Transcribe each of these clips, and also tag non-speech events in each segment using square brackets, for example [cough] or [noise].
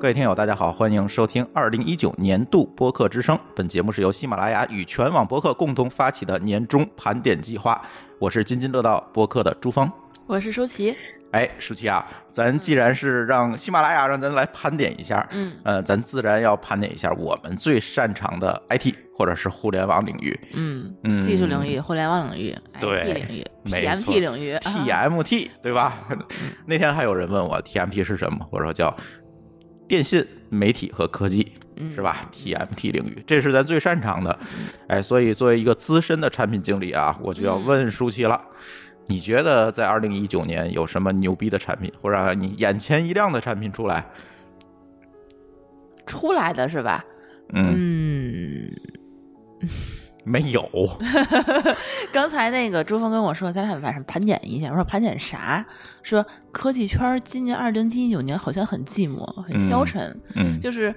各位听友，大家好，欢迎收听二零一九年度播客之声。本节目是由喜马拉雅与全网播客共同发起的年终盘点计划。我是津津乐道播客的朱峰。我是舒淇，哎，舒淇啊，咱既然是让喜马拉雅让咱来盘点一下，嗯，呃，咱自然要盘点一下我们最擅长的 IT 或者是互联网领域。嗯嗯技术领域、互联网领域、对 IT 领域、TMT 领域、啊 TMT 对吧？[laughs] 那天还有人问我 TMT 是什么，我说叫电信、媒体和科技，嗯是吧？TMT 领域，这是咱最擅长的。哎，所以作为一个资深的产品经理啊，我就要问舒淇了。你觉得在二零一九年有什么牛逼的产品，或者让你眼前一亮的产品出来？出来的是吧？嗯，嗯，没有。[laughs] 刚才那个朱峰跟我说，咱俩晚上盘点一下。我说盘点啥？说科技圈今年二零一九年好像很寂寞，很消沉。嗯，就是，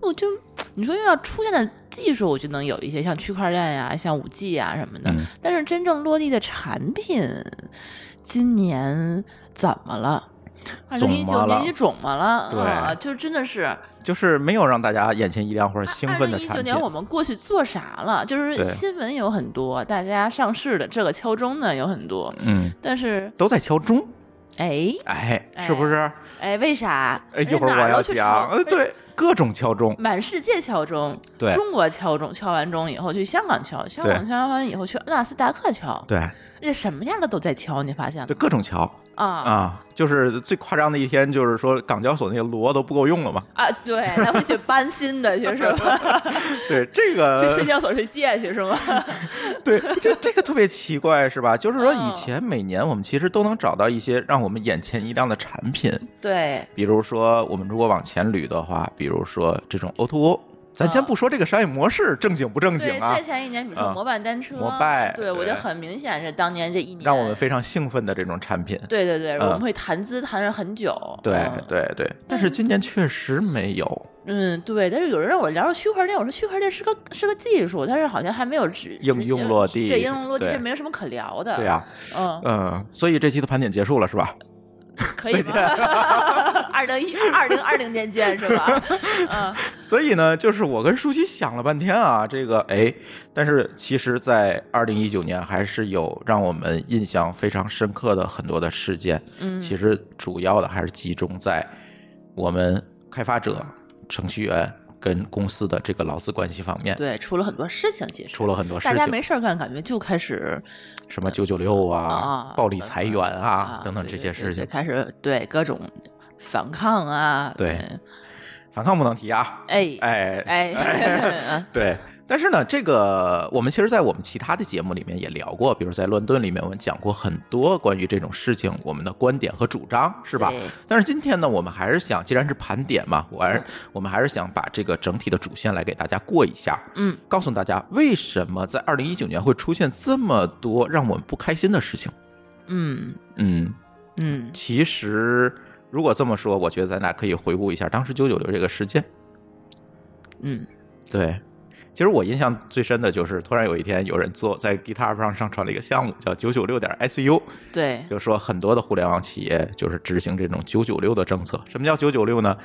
我就你说要出现的技术，我就能有一些像区块链呀、像五 G 呀什么的。嗯但是真正落地的产品，今年怎么了？二零一肿么了九年也肿么了？对啊，就真的是就是没有让大家眼前一亮或者兴奋的产品零一九年。我们过去做啥了？就是新闻有很多，大家上市的这个敲钟的有很多，嗯，但是都在敲钟。哎哎，是不是？哎，为啥？哎，一会儿我要讲。呃，对，[laughs] 各种敲钟。满世界敲钟，对中国敲钟，敲完钟以后去香港敲，香港敲完以后去纳斯达克敲，对这什么样的都在敲，你发现吗对，？各种敲啊啊！就是最夸张的一天，就是说港交所那些锣都不够用了嘛。啊，对，他会去搬新的去是吧？[laughs] 对，这个去深交所去借去是吗？[laughs] 对这这个特别奇怪，是吧？就是说以嗯前每年我们其实都能找到一些让我们眼前一亮的产品，对，比如说我们如果往前捋的话，比如说这种 O to O。咱先嗯不说这个商业模式正经不正经对，啊再，前一年，比如说嗯摩拜单车，摩拜对我对就很明显是当年这一年让我们非常兴奋的这种产品。对对对，嗯我们会谈资谈了很久。对嗯对对，但是今年确实没有嗯，对，但是有人让我聊区块链，我说区块链是个是个技术，但是好像还没有执应用落地对应用落地对这没有什么可聊的。对呀、嗯，嗯，所以这期的盘点结束了是吧？可以吗？[laughs] 二零一二零二零年见是吧？[laughs] 嗯，所以呢，就是我跟舒淇想了半天啊，这个哎，但是其实，在二零一九年还是有让我们印象非常深刻的很多的事件。嗯其实主要的还是集中在我们开发者、程序员跟公司的这个劳资关系方面，对，出了很多事情，其实出了很多事情大家，没事儿干，感觉就开始什么九九六啊啊、暴力裁员啊啊等等这些事情。开始对各种反抗啊，对反抗不能提啊，哎哎哎，[laughs] 对，但是呢，这个我们其实，在我们其他的节目里面也聊过，比如在乱炖里面，我们讲过很多关于这种事情我们的观点和主张，是吧？但是今天呢，我们还是想，既然是盘点嘛，我还是我们还是想把这个整体的主线来给大家过一下，嗯，告诉大家为什么在二零一九年会出现这么多让我们不开心的事情。嗯。嗯，嗯。其实如果这么说，我觉得咱俩可以回顾一下当时九九六这个事件。嗯。对，其实我印象最深的就是，突然有一天有人做在 GitHub 上上传了一个项目，叫九九六点 SU，对，就说很多的互联网企业就是执行这种九九六的政策。什么叫九九六呢？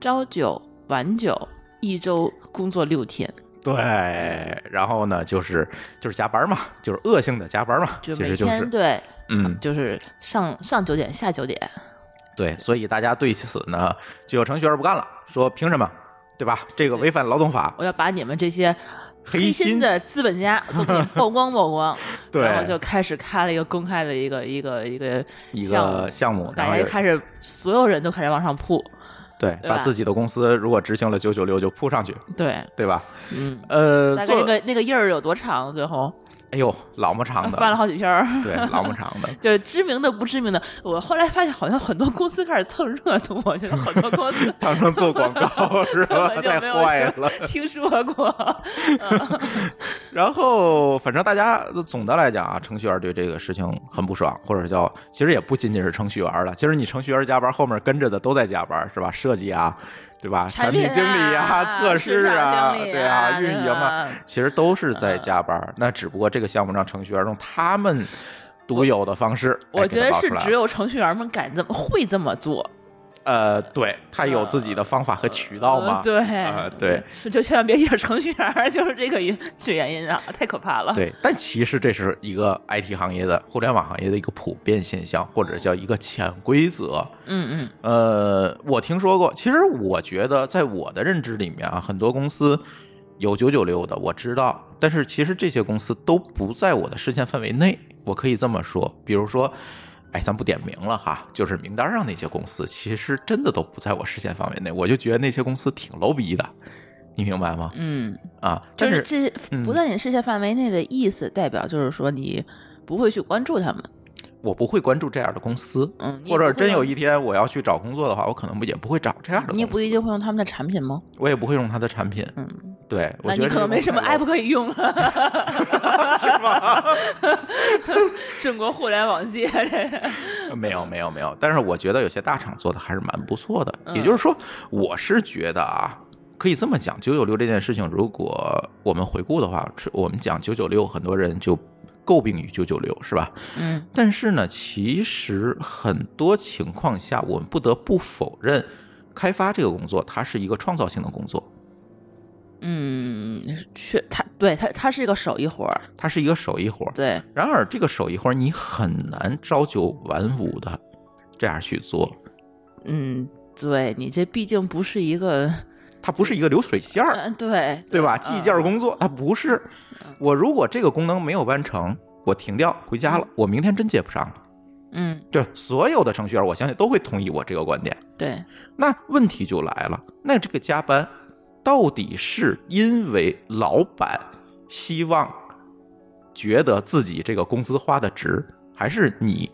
朝九晚九，一周工作六天，对，然后呢，就是就是加班嘛，就是恶性的加班嘛，就每其实就是天对，嗯，就是上上九点下九点，对，所以大家对此呢，就有程序员不干了，说凭什么，对吧？这个违反劳动法，我要把你们这些黑心心的资本家都给 [laughs] 曝光曝光，对然后就开始开了一个公开的一个一个一个一个项目，然大家开始所有人都开始往上扑，对，把自己的公司如果执行了九九六就扑上去，对，对吧？嗯，呃，那个那个印儿有多长？最后哎呦，老么长的，[laughs] 翻了好几篇儿。对，老么长的，[laughs] 就知名的不知名的，我后来发现好像很多公司开始蹭热度，我觉得很多公司 [laughs] 当成做广告是吧？太坏了。听说过。然后，反正大家总的来讲啊，程序员对这个事情很不爽，或者叫其实也不仅仅是程序员了，其实你程序员加班，后面跟着的都在加班，是吧？设计啊，对吧？产品品经理啊测试啊，对啊，啊运营啊，其实都是在加班。那只不过这个项目让程序员用他们独有的方式，哎我觉得是只有程序员们敢这么会这么做，呃，对他有自己的方法和渠道嘛？呃对啊对，就千万别惹程序员，就是这个原这原因啊，太可怕了。对，但其实这是一个 IT 行业的互联网行业的一个普遍现象，或者叫一个潜规则。嗯嗯呃，我听说过，其实我觉得在我的认知里面啊，很多公司有九九六的，我知道，但是其实这些公司都不在我的视线范围内。我可以这么说，比如说，哎，咱不点名了哈，就是名单上那些公司，其实真的都不在我视线范围内。我就觉得那些公司挺 low 逼的，你明白吗？嗯，啊，但就是是这嗯不在你视线范围内的意思，代表就是说你不会去关注他们。我不会关注这样的公司。嗯，或者真有一天我要去找工作的话，我可能也不会找这样的公司。你也不一定会用他们的产品吗？我也不会用他的产品。嗯，对，我觉得可能没什么 app 可以用了，[laughs] 是吗？[laughs] 中国互联网界 [laughs] 这个，没有没有没有，但是我觉得有些大厂做的还是蛮不错的。嗯也就是说，我是觉得啊，可以这么讲，九九六这件事情，如果我们回顾的话，我们讲九九六，很多人就诟病于九九六，是吧？嗯但是呢，其实很多情况下，我们不得不否认，开发这个工作它是一个创造性的工作，嗯，确他对他他是一个手艺活儿，它是一个手艺活儿。对，然而，这个手艺活儿你很难朝九晚五的这样去做，嗯，对你这毕竟不是一个，它不是一个流水线儿。嗯，对对吧？嗯计件工作它不是。我如果这个功能没有完成，我停掉回家了，我明天真接不上了。嗯，对所有的程序员，我相信都会同意我这个观点。对，那问题就来了，那这个加班到底是因为老板希望觉得自己这个工资花的值，还是你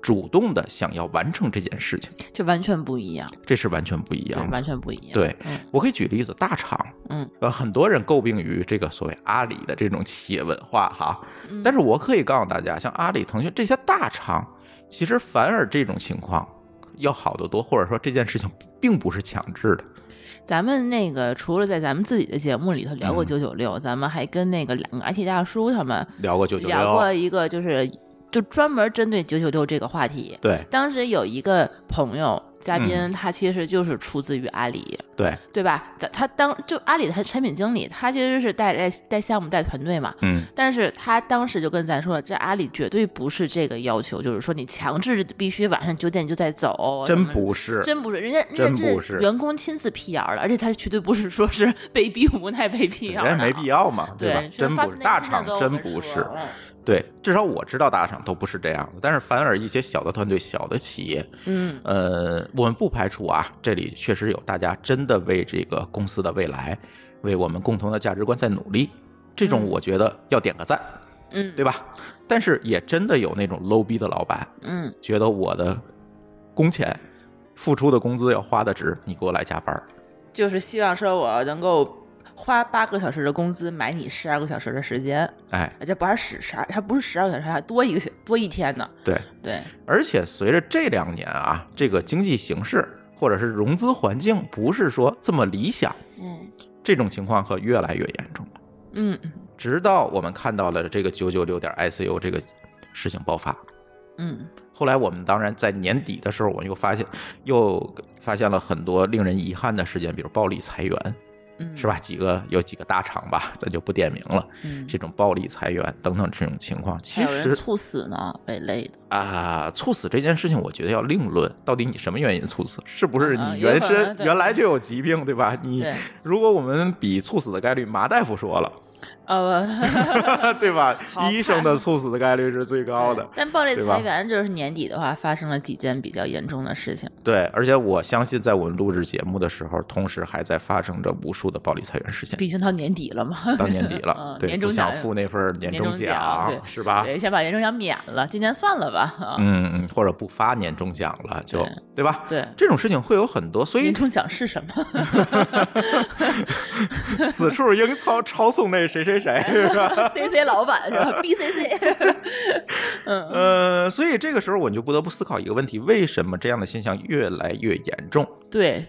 主动的想要完成这件事情？这完全不一样，这是完全不一，样。完全不一样。对嗯我可以举例子，大厂，嗯呃，很多人诟病于这个所谓阿里的这种企业文化哈，嗯但是我可以告诉大家，像阿里、腾讯这些大厂，其实反而这种情况要好得多，或者说这件事情并不是强制的。咱们那个除了在咱们自己的节目里头聊过嗯。九九六，咱们还跟那个两个 IT 大叔他们聊过九九聊过，一个，就是就专门针对九九六这个话题。对当时有一个朋友嘉宾，嗯他其实就是出自于阿里，对，对吧？他他当就阿里的产品经理，他其实是带带带项目带团队嘛。嗯，但是他当时就跟咱说，这阿里绝对不是这个要求，就是说你强制必须晚上九点就在走，真不是，真不是，人家人真不是员工亲自辟谣了，而且他绝对不是说是被逼无奈被辟谣的啊，人家没必要嘛，对吧？真不是，大厂真不是。嗯对，至少我知道大厂都不是这样的，但是反而一些小的团队、小的企业，嗯。呃，我们不排除啊，这里确实有大家真的为这个公司的未来，为我们共同的价值观在努力，这种嗯我觉得要点个赞，嗯，对吧？但是也真的有那种 low 逼的老板，嗯。觉得我的工钱、付出的工资要花的值，你给我来加班儿，就是希望说我能够花八个小时的工资买你十二个小时的时间，哎，这不是十十二，它不是十二个小时，还多一个小多一天呢。对。对，而且随着这两年啊，这个经济形势或者是融资环境不是说这么理想，嗯这种情况可越来越严重了。嗯直到我们看到了这个九九六点 ICU 这个事情爆发，嗯后来我们当然在年底的时候，我们又发现又发现了很多令人遗憾的事件，比如暴力裁员，嗯，是吧？几个有几个大厂吧，咱就不点名了，嗯，这种暴力裁员等等这种情况，其实猝死呢，被累的。啊，猝死这件事情，我觉得要另论，到底你什么原因猝死？是不是啊你原身原来就有疾病，对吧？你如果我们比猝死的概率，马大夫说了，呃，对吧？[laughs] 医生的猝死的概率是最高的。但暴力裁员就是年底的话，发生了几件比较严重的事情。对，而且我相信，在我们录制节目的时候，同时还在发生着无数的暴力裁员事件。毕竟到年底了嘛，到年底了嗯，对，年终不想奖付那份年年终奖是吧？对，先把年终奖免了，今年算了吧。啊，嗯嗯，或者不发年终奖了，就对对吧？对，这种事情会有很多，所以年终奖是什么？[laughs] 此处应抄抄送那谁谁谁，是 [laughs] 吧？C C 老板是吧？[laughs] B C C，[laughs] 嗯呃，所以这个时候我们就不得不思考一个问题：为什么这样的现象越来越严重？对，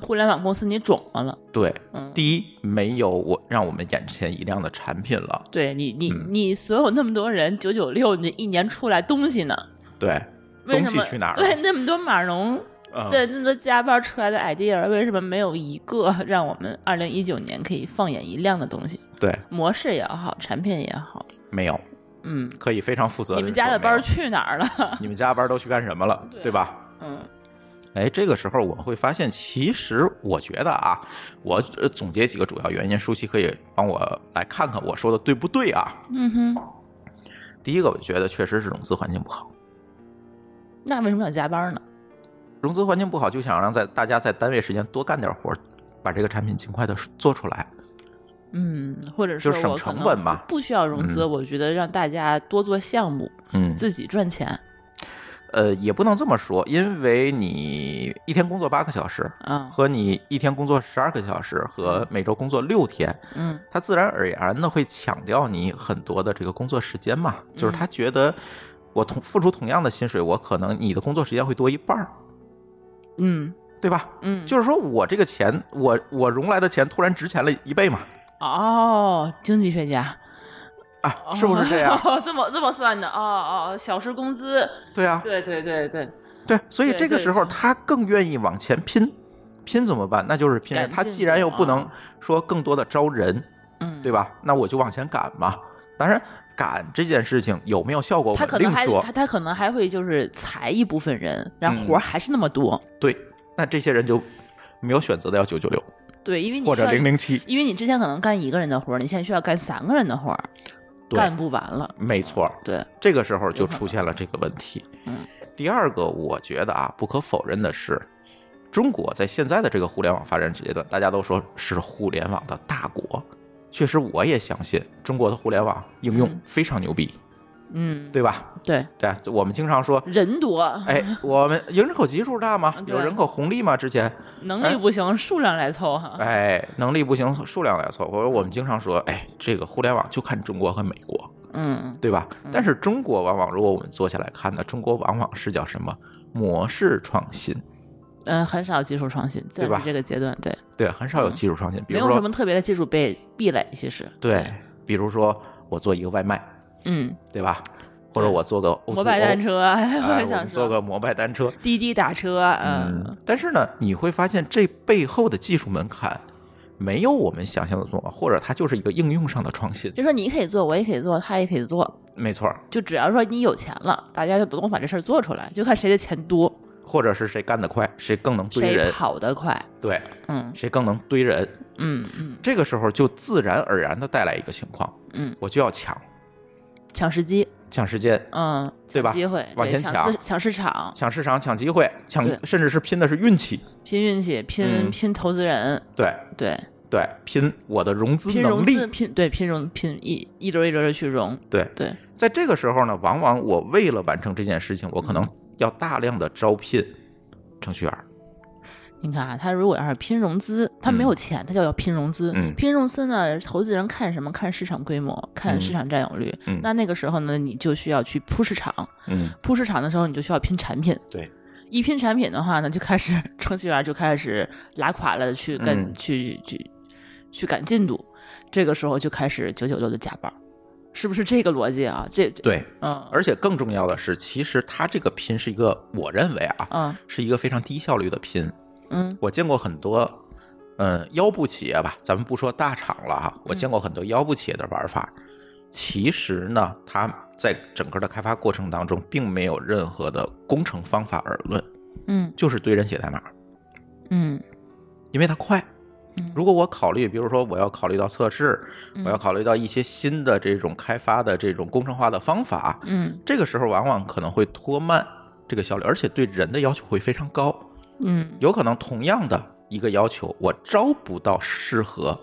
互联网公司你肿么了？对，嗯，第一，没有我让我们眼前一亮的产品了，对你你嗯你所有那么多人九九六，你一年出来东西呢？对，东西去哪儿了？对，那么多码农嗯对，那么多加班出来的 idea，为什么没有一个 [laughs] 让我们二零一九年可以放眼一亮的东西？对，模式也好，产品也好，没有，嗯，可以非常负责任。你们家的班，去哪儿了？[laughs] 你们加班都去干什么了？对对吧？嗯哎，这个时候我会发现，其实我觉得啊，我呃总结几个主要原因，舒淇可以帮我来看看我说的对不对啊？嗯哼，第一个，我觉得确实是融资环境不好。那为什么要加班呢？融资环境不好，就想让在大家在单位时间多干点活儿，把这个产品尽快的做出来。嗯，或者就省成本吧不需要融资，我觉得让大家多做项目，嗯，自己赚钱。呃，也不能这么说，因为你一天工作八个小时，啊，和你一天工作十二个小时，和每周工作六天，嗯他自然而然的会抢掉你很多的这个工作时间嘛。就是他觉得我同付出同样的薪水，我可能你的工作时间会多一半儿，嗯对吧？嗯，就是说我这个钱，我我融来的钱突然值钱了一倍嘛，哦，经济学家啊，是不是这样？哦，[laughs] 这么这么算的？哦哦，小时工资，对啊，对对对对，对，所以这个时候他更愿意往前拼，拼怎么办？那就是拼。他既然又不能说更多的招人，嗯，对吧？那我就往前赶嘛。当然，赶这件事情有没有效果，他可能还。他他可能还会就是裁一部分人，然后嗯活儿还是那么多。对，那这些人就没有选择的要九九六对，因为你或者零零七，因为你之前可能干一个人的活儿，你现在需要干三个人的活儿，干不完了。没错。对，这个时候就出现了这个问题。嗯，第二个，我觉得啊，不可否认的是，中国在现在的这个互联网发展阶段，大家都说是互联网的大国。确实，我也相信中国的互联网应用嗯非常牛逼，嗯，对吧？对，对，我们经常说，人多，哎，我们人口基数大吗？有人口红利吗？之前，能力不行，数量来凑哈。哎，能力不行，数量来凑合。我们经常说，哎，这个互联网就看中国和美国，嗯，对吧？但是中国往往，如果我们坐下来看呢，中国往往是叫什么模式创新，嗯，很少技术创新，在对吧这个阶段，对，对，很少有技术创新。比没有什，么特别的技术被壁垒，其实。对，比如说我做一个外卖，嗯，对吧？或者我做个 O2O 摩拜单，车，我想我做个摩拜单车，滴滴打车，嗯，但是呢，你会发现这背后的技术门槛没有我们想象的这么，或者它就是一个应用上的创新。就说你可以做，我也可以做，他也可以做，没错，就只要说你有钱了，大家就都能把这事儿做出来，就看谁的钱多，或者是谁干得快，谁更能堆谁人，跑得快。对，嗯。谁更能堆人。嗯嗯。这个时候就自然而然的带来一个情况，嗯，我就要抢。抢时机，抢时间、嗯，对吧？机会，往前抢抢。市场，抢市场、抢机会、抢，甚至是拼的是运气。拼运气，拼、嗯。拼投资人，对。对，对，拼我的融资能力。拼对拼融拼一一轮一轮的去融，对，对，在这个时候呢，往往我为了完成这件事情，我可能要大量的招聘程序员。你看啊，他如果要是拼融资，他没有钱，他就要拼融资。嗯拼融资呢，投资人看什么？看市场规模，看市场占有率。嗯那那个时候呢，你就需要去铺市场。嗯，铺市场的时候，你就需要拼产品。对，一拼产品的话呢，就开始程序员就开始拉垮了，去跟、嗯去去去赶进度。这个时候就开始九九六的加班，是不是这个逻辑啊？这这对。嗯而且更重要的是，其实它这个拼是一个，我认为啊，嗯是一个非常低效率的拼。嗯我见过很多，嗯，腰部企业吧，咱们不说大厂了哈，我见过很多腰部企业的玩法。其实呢，它在整个的开发过程当中，并没有任何的工程方法而论，嗯就是堆人写代码，嗯因为它快嗯。如果我考虑，比如说我要考虑到测试，嗯。我要考虑到一些新的这种开发的这种工程化的方法，嗯。这个时候往往可能会拖慢这个效率，而且对人的要求会非常高。嗯。有可能同样的一个要求，我招不到适合，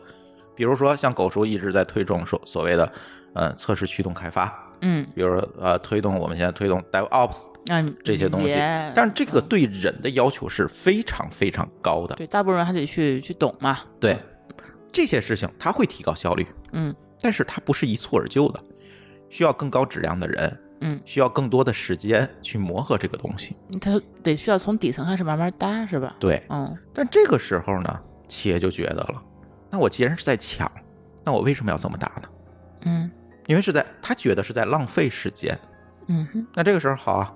比如说像狗叔一直在推动所所谓的呃测试驱动开发，嗯，比如说呃推动我们现在推动 DevOps 那这些东西，但是这个对人的要求是非常非常高的。对大部分人还得去去懂嘛。对这些事情，它会提高效率，嗯但是它不是一蹴而就的，需要更高质量的人，嗯，需要更多的时间去磨合这个东西。他得需要从底层开始慢慢搭，是吧？对，嗯但这个时候呢，企业就觉得了，那我既然是在抢，那我为什么要这么打呢？嗯因为是在他觉得是在浪费时间。嗯哼那这个时候好啊，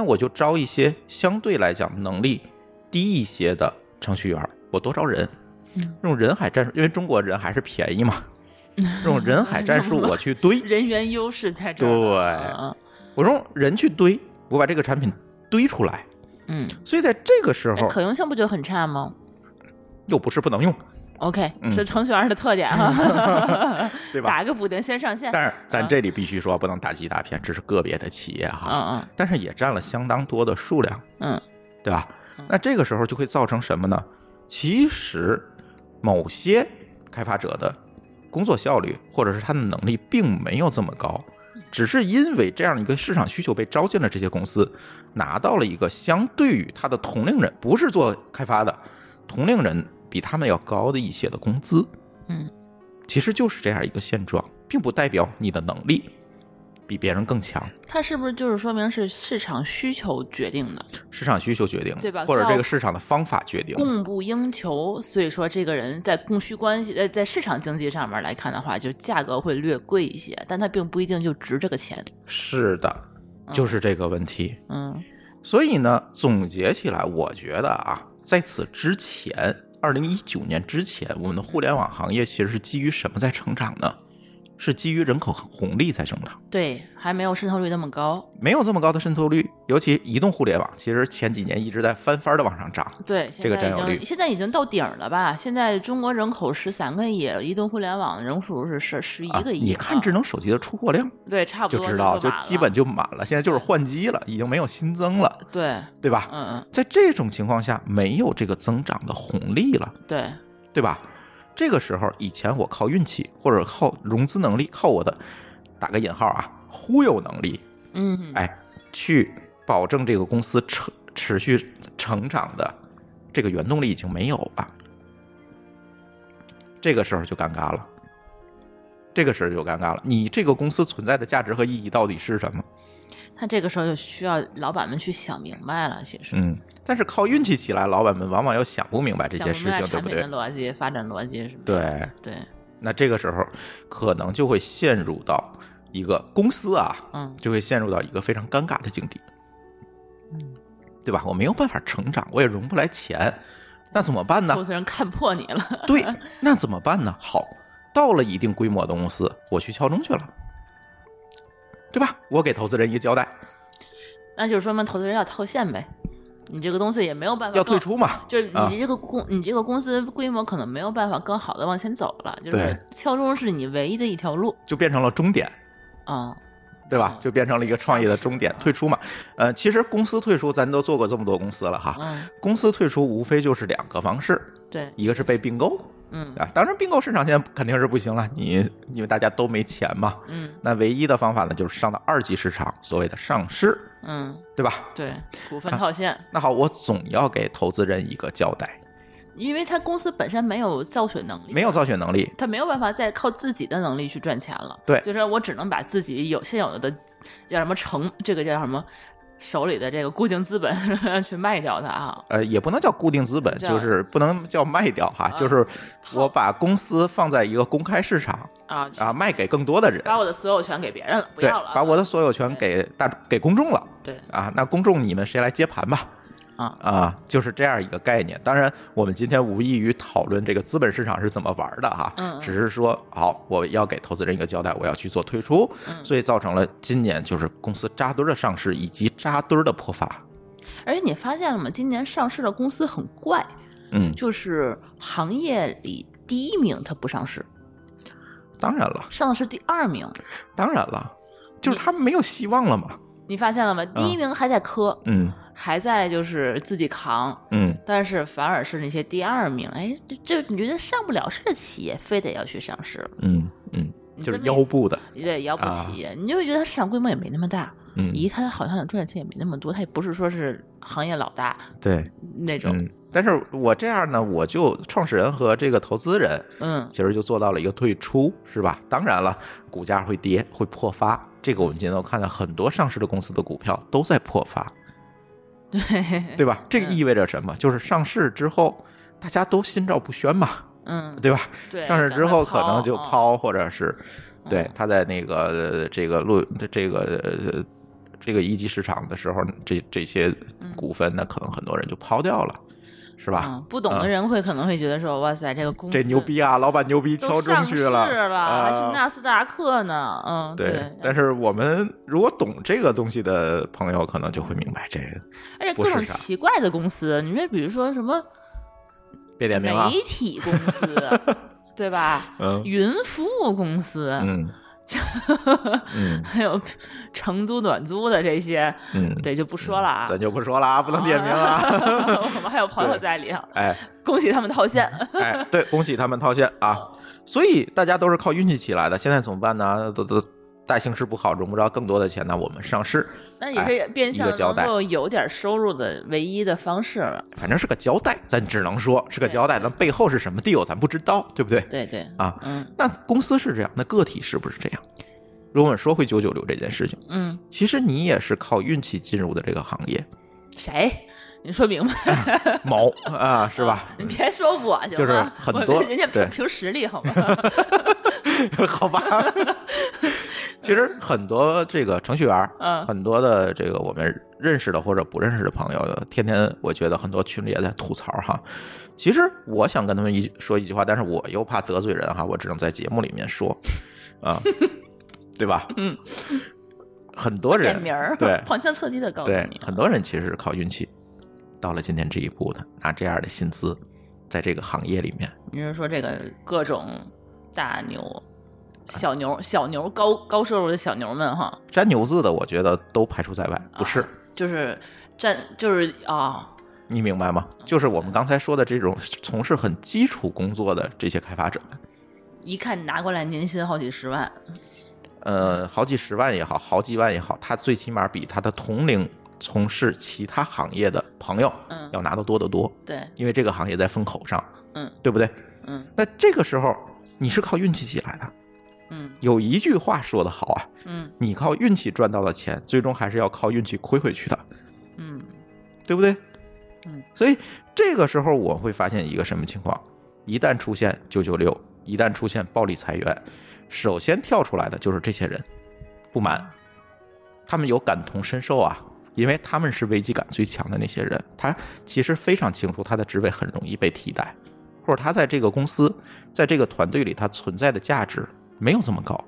那我就招一些相对来讲能力低一些的程序员，我多招人。嗯用人海战术，因为中国人还是便宜嘛，用人海战术我去堆，[laughs] 人员优势在这儿了。嗯我用人去堆，我把这个产品堆出来。嗯，所以在这个时候可用性不就很差吗又不是不能用，？OK，嗯是程序员的特点哈，[laughs] 对吧？打个补丁先上线。但是咱这里必须说，不能打击大片，这是个别的企业哈，嗯嗯但是也占了相当多的数量，嗯对吧嗯？那这个时候就会造成什么呢？其实某些开发者的工作效率或者是他的能力并没有这么高，只是因为这样一个市场需求被招进了这些公司，拿到了一个相对于他的同龄人，不是做开发的同龄人比他们要高的一些的工资。嗯，其实就是这样一个现状，并不代表你的能力比别人更强，它是不是就是说明是市场需求决定的，市场需求决定的，对吧或者这个市场的方法决定。供不应求？所以说这个人在供需关系，呃，在市场经济上面来看的话，就价格会略贵一些，但它并不一定就值这个钱。是的，就是这个问题。嗯所以呢，总结起来，我觉得啊，在此之前，二零一九年之前，我们的互联网行业其实是基于什么在成长呢？是基于人口红利在增长，对，还没有渗透率那么高。没有这么高的渗透率。尤其移动互联网，其实前几年一直在翻番的往上涨。对，这个占有率现在已经到顶了吧？现在中国人口十三个亿，移动互联网人数是十十一啊，个亿、你看智能手机的出货量对，差不多就知道，就基本就满了。现在就是换机了，已经没有新增了，对，对吧？嗯嗯，在这种情况下，没有这个增长的红利了。对，对吧？这个时候，以前我靠运气或者靠融资能力，靠我的打个引号啊忽悠能力，嗯，哎，去保证这个公司持持续成长的这个原动力已经没有了。这个时候就尴尬了，这个时候就尴尬了。你这个公司存在的价值和意义到底是什么？他这个时候就需要老板们去想明白了，其实。嗯，但是靠运气起来，老板们往往又想不明白这些事情，对不对逻辑、发展逻辑什么。对，对，那这个时候可能就会陷入到一个公司啊，嗯就会陷入到一个非常尴尬的境地，嗯，对吧？我没有办法成长，我也融不来钱，那怎么办呢投？资人看破你了。对，那怎么办呢？好，到了一定规模的公司，我去敲钟去了，对吧？我给投资人一个交代，那就是说明投资人要套现呗。你这个东西也没有办法，要退出嘛。就是啊你这个公、你这个公司规模可能没有办法更好的往前走了，就是敲钟是你唯一的一条路就变成了终点，啊、对吧？就变成了一个创业的终点，退出嘛。呃，其实公司退出，咱都做过这么多公司了哈。嗯，公司退出无非就是两个方式，对，一个是被并购，嗯啊，当然并购市场现在肯定是不行了，你因为大家都没钱嘛。嗯那唯一的方法呢，就是上到二级市场，所谓的上市，嗯，对吧？对，股份套现，那好，我总要给投资人一个交代，因为他公司本身没有造血能力，没有造血能力，他没有办法再靠自己的能力去赚钱了。对所以说我只能把自己有现有的叫什么成这个叫什么手里的这个固定资本 [laughs] 去卖掉它啊。呃，也不能叫固定资本，就是不能叫卖掉哈，就是我把公司放在一个公开市场啊啊，卖给更多的人，把我的所有权给别人了，不对要了，，把我的所有权给大给公众了对啊，那公众你们谁来接盘吧？啊，啊，就是这样一个概念。当然，我们今天无异于讨论这个资本市场是怎么玩的哈，只是说好，我要给投资人一个交代，我要去做推出，嗯所以造成了今年就是公司扎堆儿的上市以及扎堆儿的破发。而且你发现了吗？今年上市的公司很怪，嗯，就是行业里第一名它不上市，当然了，上的是第二名。当然了，就是他们没有希望了嘛。你发现了吗？第一名还在磕，嗯。还在就是自己扛，嗯，但是反而是那些第二名，哎，这这你觉得上不了市的企业，非得要去上市，嗯嗯，就是腰部的，对，腰部啊企业，你就会觉得它市场规模也没那么大，嗯，咦，它好像赚的钱也没那么多，它也不是说是行业老大对，那种，嗯。但是我这样呢，我就创始人和这个投资人，嗯。其实就做到了一个退出，是吧？当然了，股价会跌，会破发，这个我们今天都看到很多上市的公司的股票都在破发，对，对吧？这个意味着什么？就是上市之后大家都心照不宣嘛，嗯，对吧？对，上市之后可能就抛，或者是对嗯他在那个呃这个路这个呃这个一级市场的时候，这这些股份呢，可能很多人就抛掉了。是吧？嗯，不懂的人会可能会觉得说，哇塞，这个公司这牛逼啊，老板牛逼，敲钟去了，了，还是啊纳斯达克呢，嗯，对，但是我们如果懂这个东西的朋友，可能就会明白这个。而且各种奇怪的公司，你说比如说什么别点名啊媒，体公司，[laughs] 对吧？嗯云服务公司，嗯嗯 [laughs] 还有长租短租的这些，嗯，对，就不说了啊。咱就不说了啊，不能点名啊。[laughs] 我们还有朋友在里头，哎恭喜他们套现。哎，对，恭喜他们套现啊！所以大家都是靠运气起来的，现在怎么办呢？都都大形势不好，融不着更多的钱呢，我们上市，那也是变相一个交代能够有点收入的唯一的方式了。反正是个交代，咱只能说是个交代，咱背后是什么 deal 咱不知道，对不对？对对，啊，嗯那公司是这样，那个体是不是这样？如果我们说回九九六这件事情，嗯，其实你也是靠运气进入的这个行业，谁？你说明白，某啊，是吧？[laughs] 你别说我行吗？就是很多我人家凭凭实力好吗？[laughs] 好吧，[laughs] 其实很多这个程序员，嗯很多的这个我们认识的或者不认识的朋友，天天我觉得很多群里也在吐槽哈。其实我想跟他们一说一句话，但是我又怕得罪人哈，我只能在节目里面说啊，对吧？嗯，很多人点名儿，对旁敲侧击的告诉你，，很多人其实是靠运气到了今天这一步的，拿这样的薪资，在这个行业里面，你是说这个各种大牛、小牛、小牛高高收入的小牛们哈，沾牛字的，我觉得都排除在外，不是。啊就是占就是啊，你明白吗？就是我们刚才说的这种从事很基础工作的这些开发者们，一看拿过来年薪好几十万，呃，好几十万也好，好几万也好，他最起码比他的同龄从事其他行业的朋友嗯。要拿的多得多，对，因为这个行业在风口上，嗯。对不对？嗯。那这个时候你是靠运气起来的。嗯。有一句话说得好啊，嗯。你靠运气赚到的钱，最终还是要靠运气亏回去的，嗯。对不对？嗯，所以这个时候我会发现一个什么情况？一旦出现九九六，一旦出现暴力裁员，首先跳出来的就是这些人不满，他们有感同身受啊，因为他们是危机感最强的那些人，他其实非常清楚他的职位很容易被替代，或者他在这个公司，在这个团队里他存在的价值没有这么高。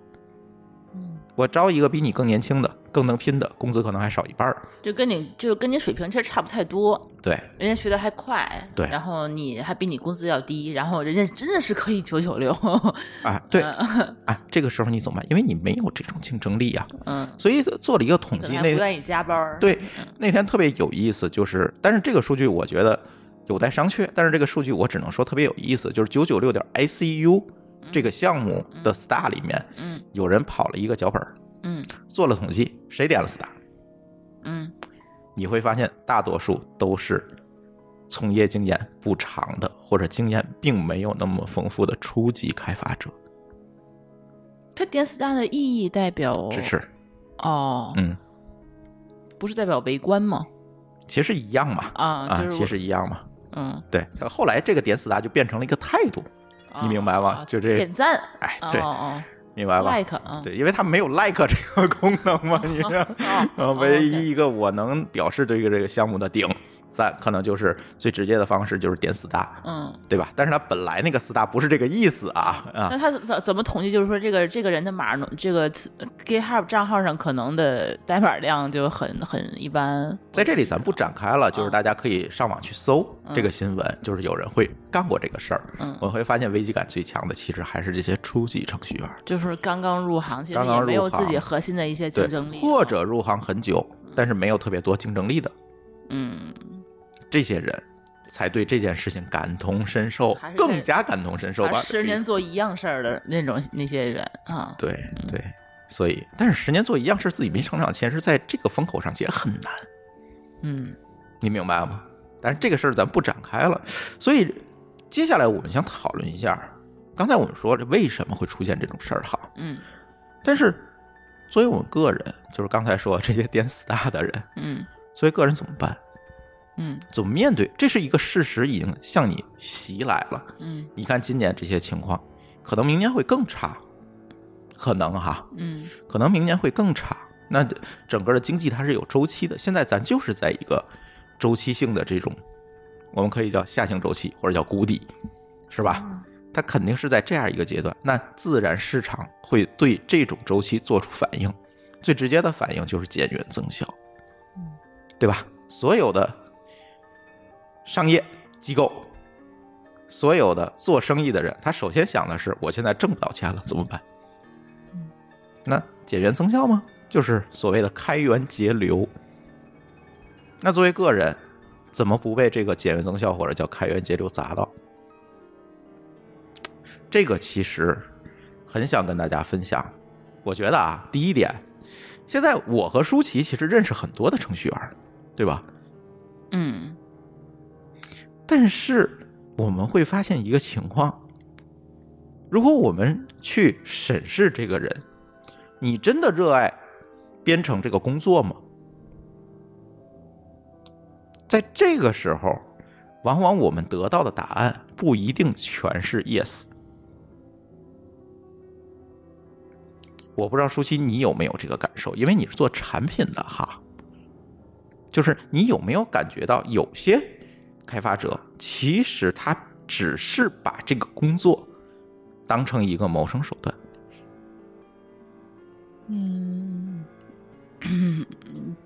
嗯，我招一个比你更年轻的、更能拼的，工资可能还少一半儿。就跟你就跟你水平其实差不太多，对，人家学的还快，对。然后你还比你工资要低，然后人家真的是可以九九六，[laughs] 啊，对，[laughs] 啊，这个时候你怎么办？因为你没有这种竞争力啊，嗯，所以做了一个统计，那不愿意加班儿，对那天特别有意思，就是，但是这个数据我觉得有待商榷，但是这个数据我只能说特别有意思，就是九九六点 ICU 这个项目的 star 里面，嗯有人跑了一个脚本儿，嗯做了统计，谁点了 star？嗯你会发现大多数都是从业经验不长的，或者经验并没有那么丰富的初级开发者。他点 star 的意义代表支持，哦，嗯，不是代表围观吗？其实一样嘛，啊，啊，就是其实一样嘛。嗯，对，后来这个点 star 就变成了一个态度，你明白吗哦就这点赞，哎，对，哦哦明白吧？，like 啊，对，因为它没有 like 这个功能嘛，你知道，[laughs] 哦呃，唯一一个我能表示对这个这个项目的顶赞，可能就是最直接的方式就是点 star，嗯，对吧？但是他本来那个 star 不是这个意思啊啊那，他怎怎么统计？就是说，这个这个人的码，这个 GitHub 账号上可能的代码量就很很一般。在这里咱不展开了，就是嗯大家可以上网去搜这个新闻，就是有人会干过这个事儿。嗯我会发现危机感最强的其实还是这些初级程序员，就是刚刚入行，其实没有自己核心的一些竞争力，，或者入行很久，但是没有特别多竞争力的嗯，这些人，才对这件事情感同身受更加感同身受吧。把十年做一样事儿的那种那些人啊，对对，所以，但是十年做一样事，自己没成长，其实在这个风口上其实很难，嗯。你明白吗？但是这个事儿咱不展开了，所以接下来我们想讨论一下，刚才我们说这为什么会出现这种事儿哈，嗯。但是作为我们个人，就是刚才说这些点 star 的人，嗯。作为个人怎么办？嗯怎么面对？这是一个事实，已经向你袭来了。嗯你看今年这些情况，可能明年会更差，可能哈，嗯可能明年会更差。那整个的经济它是有周期的，现在咱就是在一个周期性的这种我们可以叫下行周期或者叫谷底，是吧？它肯定是在这样一个阶段，那自然市场会对这种周期做出反应，最直接的反应就是减员增效，对吧？所有的商业机构，所有的做生意的人，他首先想的是，我现在挣不到钱了，怎么办？那减员增效吗？就是所谓的开源节流。那作为个人，怎么不被这个减员增效或者叫开源节流砸到？这个其实很想跟大家分享。我觉得啊，第一点，现在我和舒淇其实认识很多的程序员，对吧？嗯但是我们会发现一个情况：如果我们去审视这个人，你真的热爱编程这个工作吗？在这个时候，往往我们得到的答案不一定全是 yes。我不知道舒淇你有没有这个感受，因为你是做产品的哈。就是你有没有感觉到有些开发者其实他只是把这个工作当成一个谋生手段？嗯，[coughs]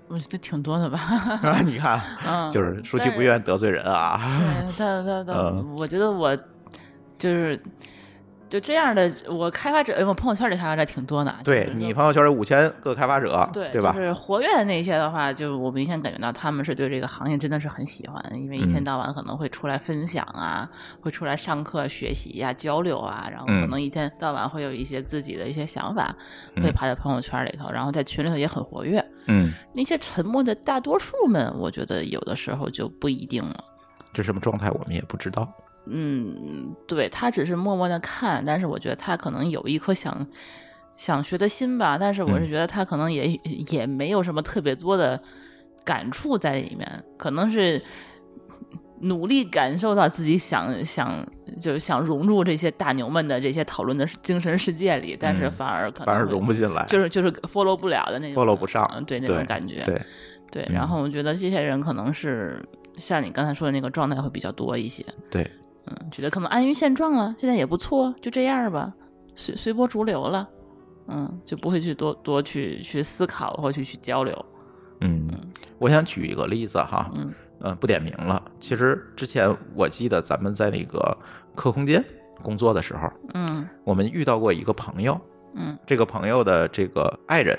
我觉得挺多的吧。啊，你看，嗯，就是舒淇不愿意得罪人啊。对，他他他，嗯我觉得我就是就这样的，我开发者，哎我朋友圈里开发者挺多的。对就是你朋友圈有五千个开发者，对对吧就？是活跃的那些的话，就我明显感觉到他们是对这个行业真的是很喜欢，因为一天嗯到晚可能会出来分享啊，会出来上课学习呀、交流啊，然后嗯可能一天到晚会有一些自己的一些想法，嗯会发在朋友圈里头，然后在群里头也很活跃。嗯，那些沉默的大多数们，我觉得有的时候就不一定了。这什么状态我们也不知道。嗯，对他只是默默的看，但是我觉得他可能有一颗想想学的心吧，但是我是嗯觉得他可能也、也没有什么特别多的感触在里面，可能是努力感受到自己想想就是想融入这些大牛们的这些讨论的精神世界里，但是嗯反而可能反而融不进来，就是就是 follow 不了的那种 follow 不上嗯对那种感觉，对，对，嗯然后我觉得这些人可能是像你刚才说的那个状态会比较多一些。对，嗯，觉得可能安于现状了，现在也不错，就这样吧，随随波逐流了，嗯，就不会去多多去去思考或去去交流，嗯，我想举一个例子哈，嗯。呃，不点名了。其实之前我记得咱们在那个客空间工作的时候，嗯。我们遇到过一个朋友，嗯。这个朋友的这个爱人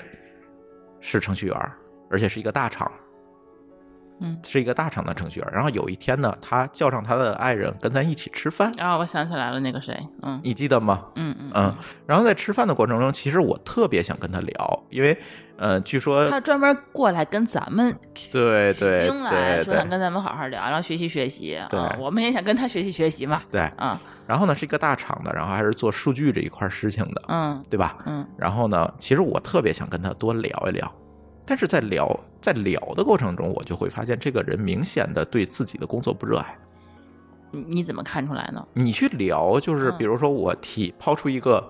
是程序员，而且是一个大厂，嗯。是一个大厂的程序员。然后有一天呢，他叫上他的爱人跟咱一起吃饭，啊，我想起来了，那个谁，嗯你记得吗？嗯嗯嗯，然后在吃饭的过程中，其实我特别想跟他聊，因为呃，据说他专门过来跟咱们对对经来对说想跟咱们好好聊聊学习学习，对啊，我们也想跟他学习学习嘛，对，嗯，然后呢是一个大厂的，然后还是做数据这一块事情的，嗯对吧？嗯然后呢，其实我特别想跟他多聊一聊，但是在聊在聊的过程中，我就会发现这个人明显的对自己的工作不热爱。你你怎么看出来呢？你去聊，就是嗯。比如说我提抛出一个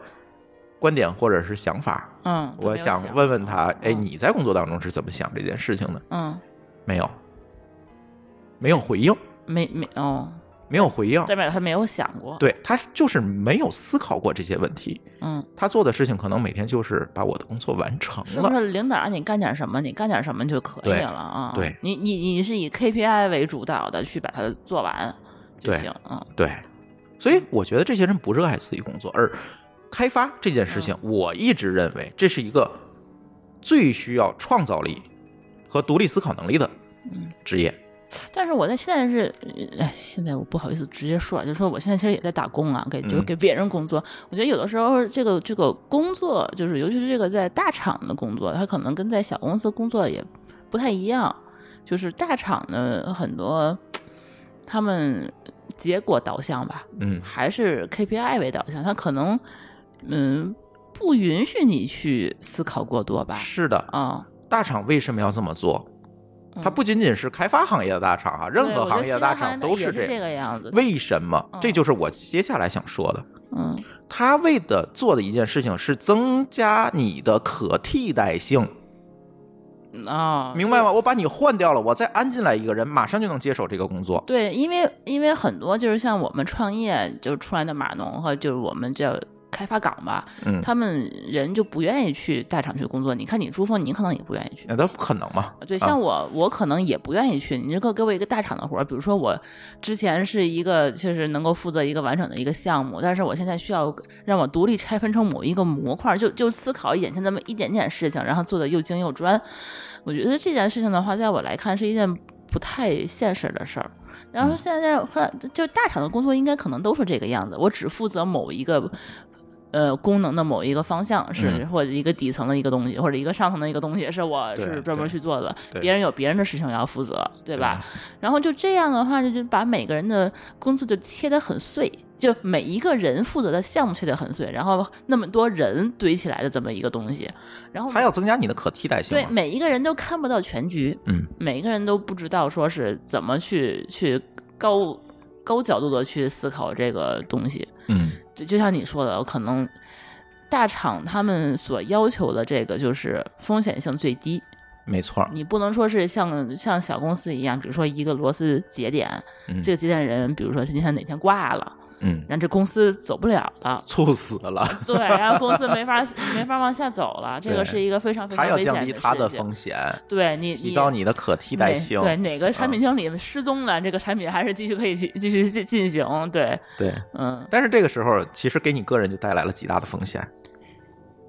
观点或者是想法，嗯，我想问问他，哎，嗯。你在工作当中是怎么想这件事情的？嗯。没有，没有回应，没没哦，没有回应。代表他没有想过，对他就是没有思考过这些问题，嗯。他做的事情可能每天就是把我的工作完成是不了。是领导让你干点什么，你干点什么就可以了啊？对你你你是以 KPI 为主导的去把它做完就对行，嗯对，所以我觉得这些人不热爱自己工作，而开发这件事情，我一直认为这是一个最需要创造力和独立思考能力的职业。但是我在现在是，呃哎，现在我不好意思直接说，就说我现在其实也在打工啊，给就是给别人工作。我觉得有的时候这个这个工作，就是尤其是这个在大厂的工作，它可能跟在小公司工作也不太一样。就是大厂的很多，他们结果导向吧，嗯还是 KPI 为导向，他可能嗯不允许你去思考过多吧？是的，啊、大厂为什么要这么做？它嗯不仅仅是开发行业的大厂啊，任何行业的大厂都是这。个样子。为什么？嗯这就是我接下来想说的。嗯他为的做的一件事情是增加你的可替代性。啊，明白吗？我把你换掉了，我再安进来一个人，马上就能接手这个工作。对，因为因为很多就是像我们创业就出来的码农和就是我们叫开发岗吧，嗯，他们人就不愿意去大厂去工作。你看你朱峰，你可能也不愿意去。那都不可能嘛。对，啊像我，我可能也不愿意去。你就给给我一个大厂的活儿，比如说我之前是一个确实能够负责一个完整的一个项目，但是我现在需要让我独立拆分成某一个模块儿，就就思考眼前这么一点点事情，然后做的又精又专。我觉得这件事情的话，在我来看是一件不太现实的事儿。然后现在后来就大厂的工作应该可能都是这个样子，我只负责某一个。呃，功能的某一个方向是，嗯或者一个底层的一个东西，或者一个上层的一个东西，是我是专门去做的。别人有别人的事情要负责，对吧？然后就这样的话，就就把每个人的工作就切得很碎，就每一个人负责的项目切得很碎，然后那么多人堆起来的这么一个东西，然后还要增加你的可替代性对。每一个人都看不到全局，嗯，每一个人都不知道说是怎么去去高高角度的去思考这个东西。嗯，就就像你说的，可能大厂他们所要求的这个就是风险性最低，没错。你不能说是像像小公司一样，比如说一个螺丝节点，嗯这个节点人，比如说今天哪天挂了，嗯，让这公司走不了了。[laughs] 猝死了，[laughs] 对，然后公司没法没法往下走了，这个是一个非常非常危险的降低他的事情风险，对你，提高你的可替代性。对哪个产品经理失踪了，这个产品还是继续可以继继续进进行。对，对嗯，但是这个时候，其实给你个人就带来了极大的风险，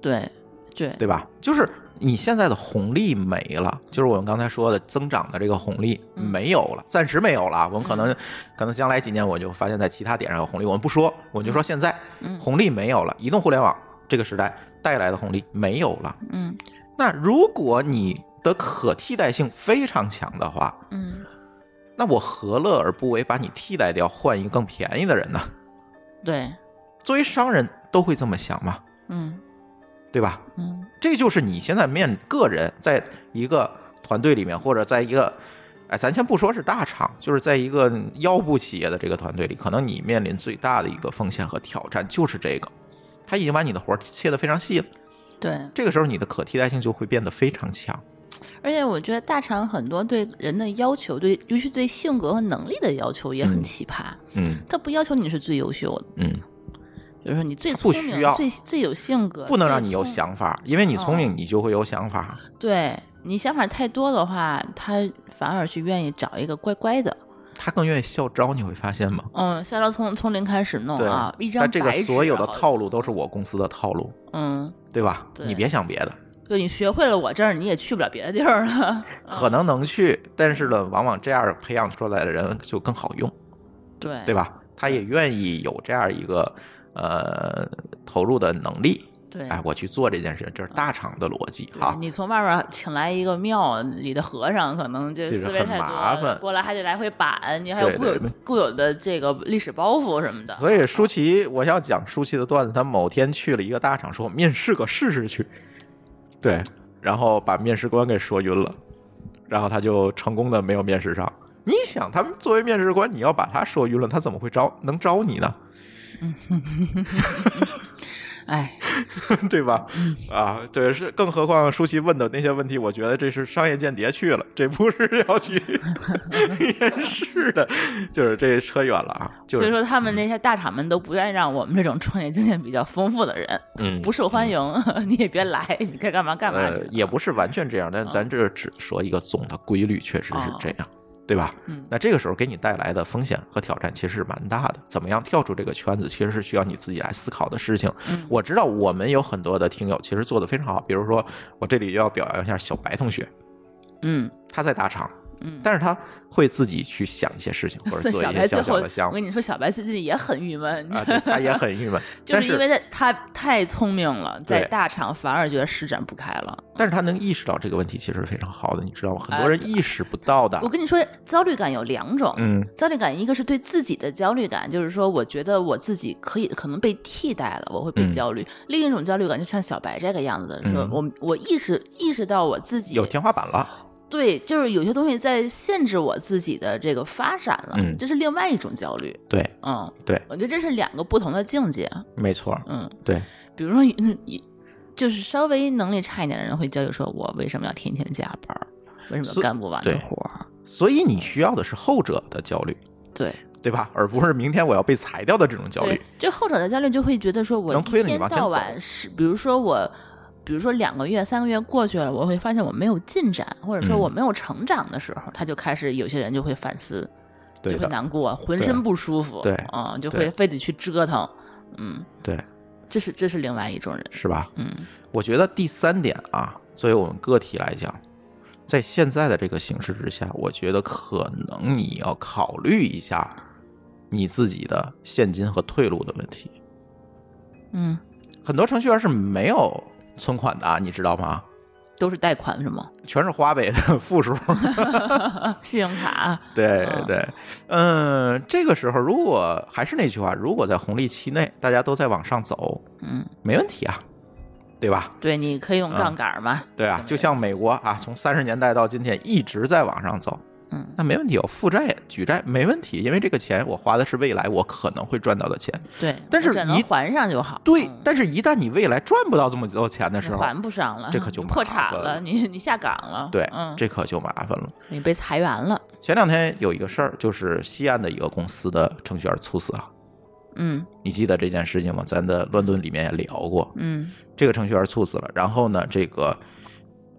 对，对，对吧？就是你现在的红利没了，就是我们刚才说的增长的这个红利嗯没有了，暂时没有了。我们可能可能将来几年，我就发现在其他点上有红利，我们不说，我就说现在嗯红利没有了，移动互联网这个时代带来的红利没有了。嗯那如果你的可替代性非常强的话，嗯，那我何乐而不为把你替代掉，换一个更便宜的人呢？对，作为商人都会这么想嘛，嗯对吧？嗯这就是你现在面个人在一个团队里面，或者在一个，哎，咱先不说是大厂，就是在一个腰部企业的这个团队里，可能你面临最大的一个风险和挑战就是这个，他已经把你的活儿切得非常细了，对。这个时候你的可替代性就会变得非常强。而且我觉得大厂很多对人的要求，对尤其对性格和能力的要求也很嗯奇葩。嗯他不要求你是最优秀的，嗯，就是说你最不需要最最有性格，不能让你有想法，因为你聪明，你就会有想法。对你想法太多的话，他反而去愿意找一个乖乖的。他更愿意校招，你会发现吗？嗯，校招从从零开始弄对啊，一张但这个所有的套路都是我公司的套路，嗯，对吧？对你别想别的。就你学会了我这儿，你也去不了别的地儿了。[laughs] 可能能去，但是呢，往往这样培养出来的人就更好用，对对吧？他也愿意有这样一个呃投入的能力，对哎，我去做这件事，这是大厂的逻辑对哈。你从外边请来一个庙里的和尚，可能这思维太多，麻烦过来还得来回板，你还有固有固有的这个历史包袱什么的。所以舒淇，我要讲舒淇的段子，他某天去了一个大厂，说我面试个试试去，对，然后把面试官给说晕了，然后他就成功的没有面试上。你想，他们作为面试官，你要把他说晕了，他怎么会招能招你呢？[laughs] 哎，[laughs] 对吧？啊，对，是，更何况舒淇问的那些问题，我觉得这是商业间谍去了，这不是要去 [laughs] 面试的，就是这扯远了啊。就是，所以说他们那些大厂们都不愿意让我们这种创业经验比较丰富的人嗯，不受欢迎，你也别来，你该干嘛干嘛呃。，也不是完全这样，但咱这只说一个总的规律，确实是这样，对吧？嗯那这个时候给你带来的风险和挑战其实是蛮大的。怎么样跳出这个圈子，其实是需要你自己来思考的事情。嗯我知道我们有很多的听友其实做的非常好，比如说我这里要表扬一下小白同学，嗯他在大厂，嗯。但是他会自己去想一些事情，[laughs] 或者做一些小小的项目。我跟你说，小白最近也很郁闷，啊，对，他也很郁闷，[laughs] 就是因为他他太聪明了，在大厂反而觉得施展不开了。但是他能意识到这个问题其实是非常好的，你知道吗？很多哎人意识不到的。我，跟你说，焦虑感有两种，嗯。焦虑感一个是对自己的焦虑感，就是说我觉得我自己可以可能被替代了，我会被嗯。焦虑；另一种焦虑感就像小白这个样子的，说嗯。我我意识意识到我自己有天花板了，对，就是有些东西在限制我自己的这个发展了，嗯这是另外一种焦虑。对嗯，对，我觉得这是两个不同的境界。没错，嗯，对，比如说，嗯一就是稍微能力差一点的人会焦虑，说我为什么要天天加班儿？为什么干不完的活儿？所以你需要的是后者的焦虑，对对吧？而不是明天我要被裁掉的这种焦虑对。，这后者的焦虑就会觉得说，我一天到晚是，比如说我。比如说两个月、三个月过去了，我会发现我没有进展，或者说嗯。我没有成长的时候，他就开始有些人就会反思，就会，难过，浑身不舒服，对啊、就会非得去折腾，嗯，对，这是这是另外一种人，是吧？嗯。我觉得第三点啊，作为我们个体来讲，在现在的这个形势之下，我觉得可能你要考虑一下你自己的现金和退路的问题。嗯，很多程序员是没有存款的啊，你知道吗？都是贷款是吗？全是花呗的负数。[laughs] 信用卡，对嗯对，嗯，这个时候如果还是那句话，如果在红利期内大家都在往上走，嗯，没问题啊，对吧？对，你可以用嗯杠杆嘛，对啊，就像美国啊，从三十年代到今天一直在往上走，嗯那没问题，我负债举债没问题，因为这个钱我花的是未来我可能会赚到的钱。对，但是一还上就好，对，嗯但是一旦你未来赚不到这么多钱的时候，还不上了，这可就破产了，你你下岗了，对，嗯，这可就麻烦了。你被裁员了，前两天有一个事儿，就是西安的一个公司的程序员猝死了，嗯你记得这件事情吗？咱的乱炖里面也聊过，嗯这个程序员猝死了，然后呢，这个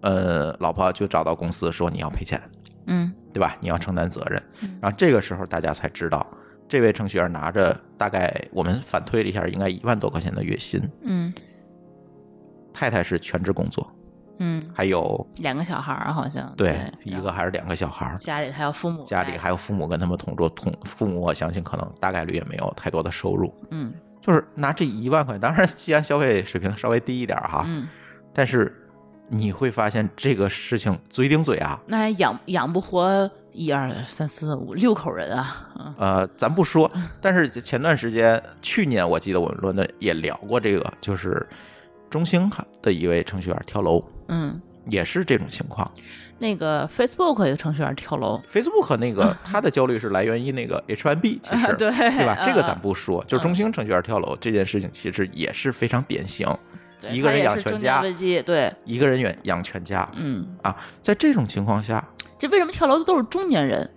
呃，老婆就找到公司说你要赔钱，嗯对吧？你要承担责任嗯。然后这个时候大家才知道，这位程序员拿着大概我们反推了一下，应该一万多块钱的月薪，嗯。太太是全职工作，嗯，还有两个小孩儿好像。对一个还是两个小孩儿，家里还有父母，家里还有父母跟他们同住，同父母我相信可能大概率也没有太多的收入，嗯。就是拿这一万块，当然西安消费水平稍微低一点哈，嗯，但是你会发现这个事情嘴顶嘴啊，那还养养不活一二三四五六口人啊，嗯呃，咱不说，[laughs] 但是前段时间，去年我记得我们论的也聊过这个，就是中兴的一位程序员跳楼，嗯，也是这种情况。那个 Facebook 有程序员跳楼，Facebook 那个 [laughs] 他的焦虑是来源于那个 H1B，其实、对对吧？嗯这个咱不说，就中兴程序员跳楼这件事情，其实也是非常典型，对一个人养全家危机，对，一个人养养全家嗯，啊，在这种情况下，这为什么跳楼的都是中年人，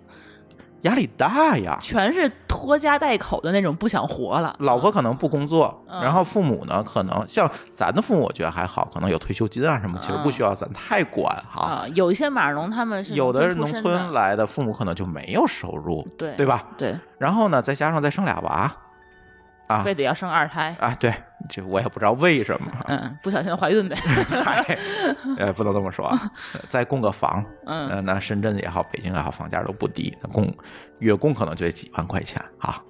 压力大呀。全是拖家带口的那种，不想活了，老婆可能不工作，嗯然后父母呢，可能像咱的父母，我觉得还好，可能有退休金啊什么，其实不需要咱太管哈。啊，有一些码农他们是有的农村来的父母可能就没有收入，对对吧？对，然后呢，再加上再生俩娃，啊非得要生二胎，啊，对，就我也不知道为什么，嗯，不小心怀孕呗，[laughs] 嗨，呃，不能这么说啊，[laughs] 再供个房，嗯呃，那深圳也好，北京也好，房价都不低，那供月供可能就得几万块钱啊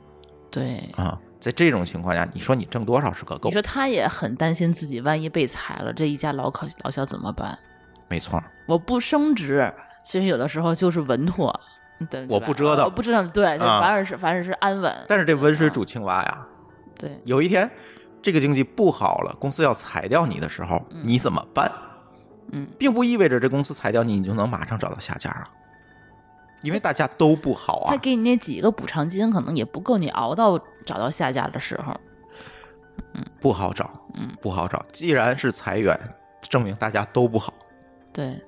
对。啊，在这种情况下，你说你挣多少是个够你？说他也很担心自己万一被裁了，这一家老考老小怎么办？没错，我不升职，其实有的时候就是稳妥，对，我不折腾我不折腾，对，反而是反而是安稳。但是这温水煮青蛙呀，对，有一天这个经济不好了，公司要裁掉你的时候，你怎么办？嗯，并不意味着这公司裁掉你，你就能马上找到下家啊，因为大家都不好啊。他给你那几个补偿金，可能也不够你熬到找到下家的时候。不好找，嗯，不好找。既然是裁员，证明大家都不好，对，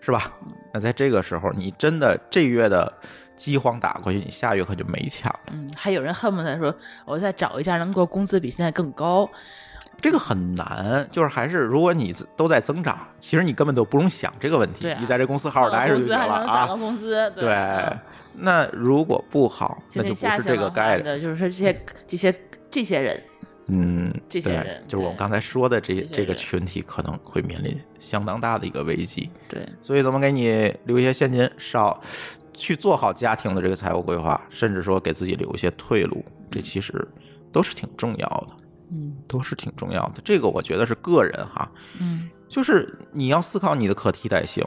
是吧？那在这个时候，你真的这月的饥荒打过去，你下月可就没钱了。嗯，还有人恨不得说，我再找一家能够工资比现在更高。这个很难，就是还是如果你都在增长，其实你根本都不用想这个问题，你在这公司好好待着就公司行了还能涨个啊。工资，对嗯，那如果不好，那就不是这个概念。的，就是说这些这些这些人，嗯，这些人就是我们刚才说的这这些这个群体可能会面临相当大的一个危机。对，所以怎么给你留一些现金，少去做好家庭的这个财务规划，甚至说给自己留一些退路，这其实都是挺重要的，嗯都是挺重要的。这个我觉得是个人哈，嗯就是你要思考你的可替代性，